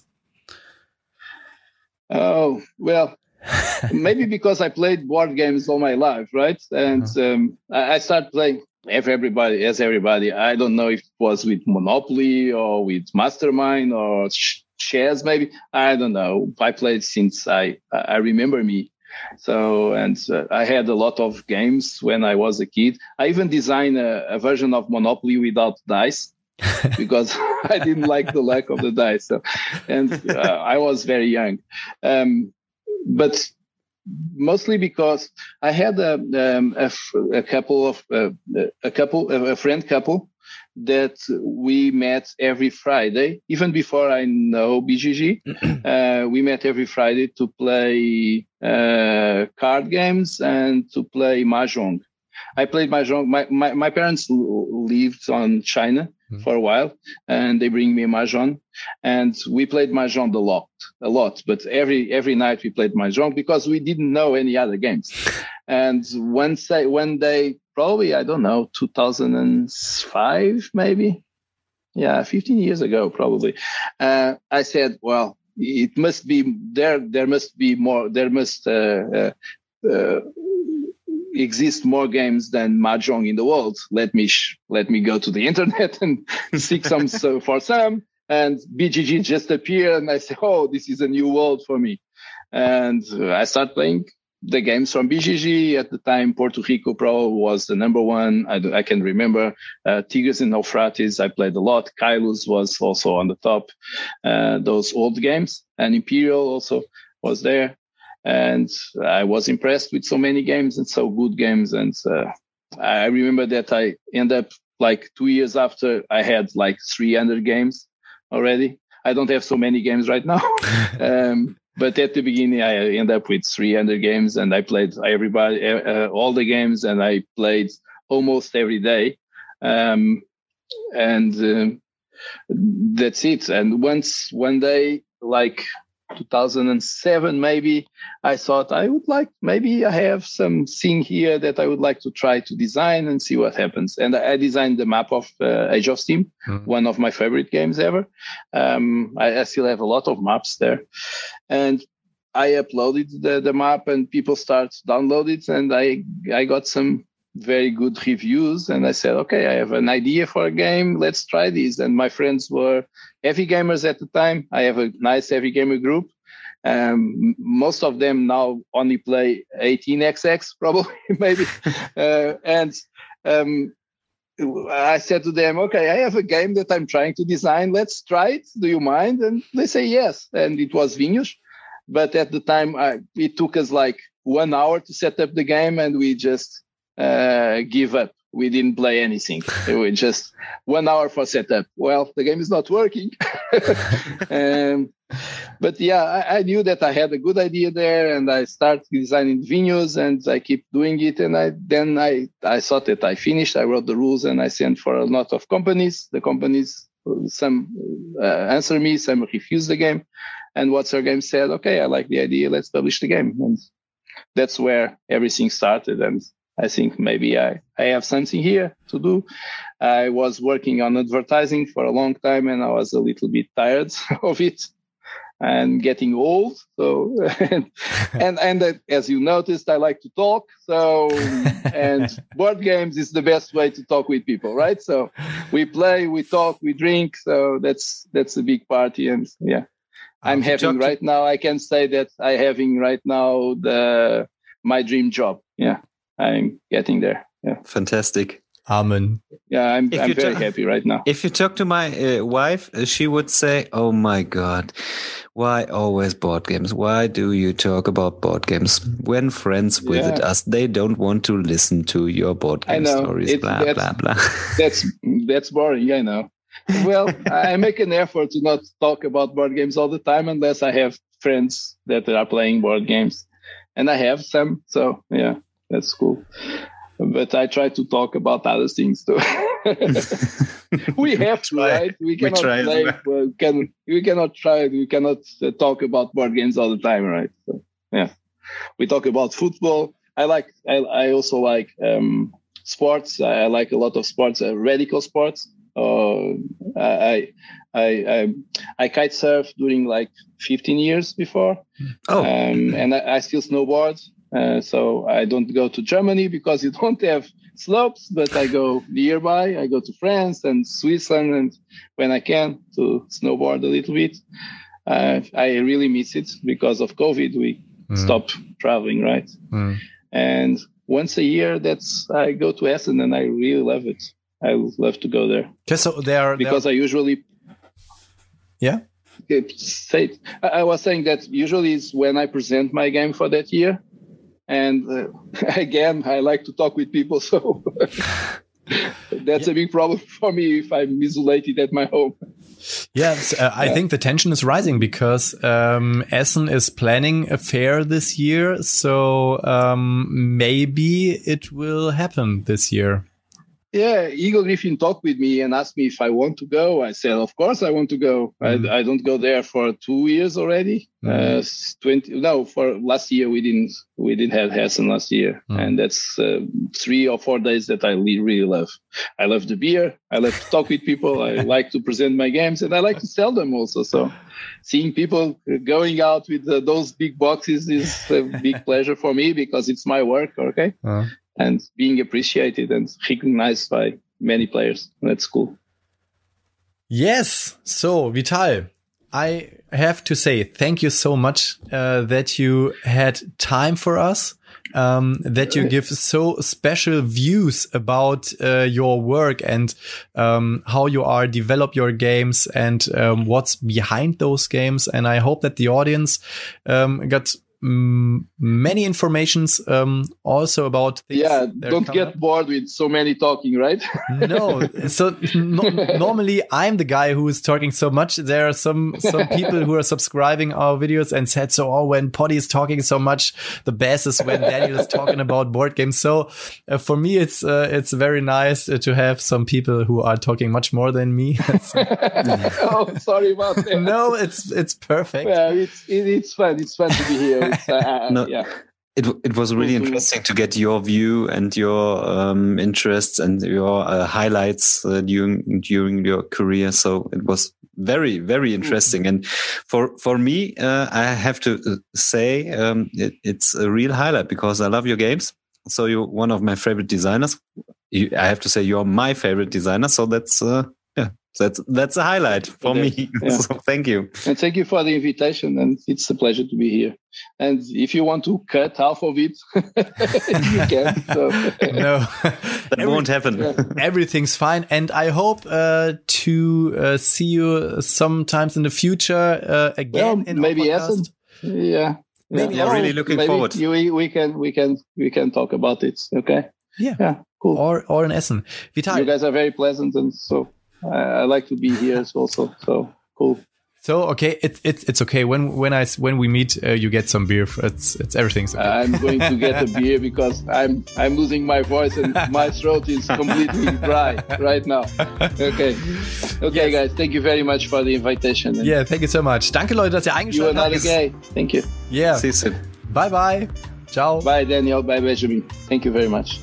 Oh well, maybe because I played board games all my life, right? And um, I, started playing. If everybody, as everybody, I don't know if it was with Monopoly or with Mastermind or chess maybe. I don't know. I played since i i remember me. So and uh, i had a lot of games when i was a kid. I even designed a, a version of monopoly without dice because i didn't like the lack of the dice. So, and uh, i was very young. Um, but mostly because i had a, um, a, a couple of uh, a couple a friend couple that we met every Friday, even before I know BGG. uh, we met every Friday to play uh, card games and to play mahjong. I played mahjong. My, my, my parents lived on China mm. for a while, and they bring me mahjong, and we played mahjong a lot, a lot. But every every night we played mahjong because we didn't know any other games. And once I, when they probably I don't know 2005 maybe, yeah, 15 years ago probably, uh, I said, well, it must be there. There must be more. There must. Uh, uh, uh exist more games than mahjong in the world. Let me sh- let me go to the internet and seek some so for some. And BGG just appeared, and I say, "Oh, this is a new world for me." And I start playing the games from BGG at the time. Puerto Rico Pro was the number one. I, I can remember uh, Tigris and Euphrates. I played a lot. Caylus was also on the top. Uh, those old games and Imperial also was there and I was impressed with so many games and so good games. And uh, I remember that I end up like two years after I had like 300 games already. I don't have so many games right now. um, but at the beginning, I end up with 300 games and I played everybody, uh, all the games and I played almost every day. Um, and uh, that's it. And once one day, like 2007 maybe i thought i would like maybe i have some thing here that i would like to try to design and see what happens. And i designed the map of uh, age of steam mm-hmm. one of my favorite games ever. Um, I, I, still have a lot of maps there. And i uploaded the, the map and people start to download it and i i got some very good reviews and i said okay i have an idea for a game let's try this and my friends were heavy gamers at the time i have a nice heavy gamer group um, most of them now only play 18xx probably maybe uh, and um, I said to them, okay, I have a game that I'm trying to design. Let's try it. Do you mind? And they say yes. And it was Vinhos. But at the time, I, it took us like one hour to set up the game and we just uh, give up. We didn't play anything. we just one hour for setup. Well, the game is not working. um, but yeah, I, I, knew that I had a good idea there, and I started designing Vinhos, and I keep doing it. And I then I I thought that I finished. I wrote the rules, and I sent for a lot of companies. The companies some uh, answer me, some refuse the game, and What's Your Game said, okay, I like the idea, let's publish the game. And that's where everything started. And I think maybe I, I have something here to do. I was working on advertising for a long time and I was a little bit tired of it and getting old. So, and, and, and uh, as you noticed, I like to talk. So, and board games is the best way to talk with people, right? So we play, we talk, we drink. So that's, that's a big party. And yeah, I'm having right now, I can say that I having right now the, my dream job. Yeah. I'm getting there. Yeah. Fantastic. Amen. Yeah, I'm, I'm very happy right now. If you talk to my uh, wife, uh, she would say, "Oh my God, why always board games? Why do you talk about board games when friends visit yeah. us? They don't want to listen to your board game stories." It, blah blah blah. That's that's boring. I know. Well, I make an effort to not talk about board games all the time unless I have friends that are playing board games, and I have some. So yeah that's cool. But I try to talk about other things too. we have to, right? We cannot we play. Well, can we cannot try? We cannot uh, talk about board games all the time, right? So, yeah, we talk about football. I like. I, I also like um, sports. I, I, like a lot of sports, uh, radical sports. Uh, I, I, I, I kite surf during like 15 years before. Oh, um, and I, I still snowboard. Uh, so I don't go to Germany because you don't have slopes, but I go nearby. I go to France and Switzerland and when I can to snowboard a little bit. uh, I really miss it because of COVID. We mm. stopped traveling, right? Mm. And once a year, that's I go to Essen, and I really love it. I love to go there. Just so they are because they are... I usually yeah say I was saying that usually is when I present my game for that year, and uh, again I like to talk with people, so that's yeah. a big problem for me if I'm isolated at my home. Yes, uh, I think the tension is rising because um, Essen is planning a fair this year, so um, maybe it will happen this year yeah, Eagle-Gryphon talked with me and asked me if I want to go. I said, of course I want to go. Mm. I, I, don't go there for two years already. Mm. Uh, Twenty no, for last year we didn't we didn't have Essen last year, mm. and that's uh, three or four days that I really love. I love the beer. I love to talk with people. I like to present my games, and I like to sell them also. So, seeing people going out with uh, those big boxes is a big pleasure for me because it's my work. Okay. Uh and being appreciated and recognized by many players. That's cool. Yes. So, Vital, I have to say thank you so much uh, that you had time for us. Um, that you give so special views about uh, your work and um, how you are develop your games and um, what's behind those games. And I hope that the audience um, got many informations um, also about yeah don't get up. bored with so many talking right? No so no, normally i'm the guy who is talking so much. There are some some people who are subscribing our videos and said so oh when potty is talking so much the best is when daniel is talking about board games. So uh, for me it's uh, it's very nice uh, to have some people who are talking much more than me. Oh sorry about that. No it's it's perfect. Yeah it's it, it's fun it's fun to be here uh, no, yeah. It, it was really mm-hmm. interesting to get your view and your um, interests and your uh, highlights uh, during during your career. So it was very very mm-hmm. interesting. Mm-hmm. And for for me, uh, I have to uh, say um, it, it's a real highlight because I love your games. So you're one of my favorite designers. You, I have to say you're my favorite designer. So that's uh, that's that's a highlight for me. Yeah. so thank you. And thank you for the invitation. And it's a pleasure to be here. And if you want to cut half of it, you can. So. no, that Every, won't happen. Everything's fine. And I hope uh, to uh, see you sometimes in the future uh, again. Well, maybe Essen. Yeah. Maybe yeah, really looking maybe forward. You, we can we can we can talk about it. Okay. Yeah. Yeah. Cool. Or or in Essen. Vital. You guys are very pleasant and so I like to be here also. So cool. So okay, it's it's it's okay. When when I when we meet, uh, you get some beer. It's it's everything's okay. I'm going to get a beer because I'm I'm losing my voice and my throat is completely dry right now. Okay, okay, yes. guys. Thank you very much for the invitation. Yeah, thank you so much. Danke Leute, dass ihr eingeschaltet habt. You are not gay. Thank you. Yeah. See you soon. Bye bye. Ciao. Bye Daniel. Bye Benjamin. Thank you very much.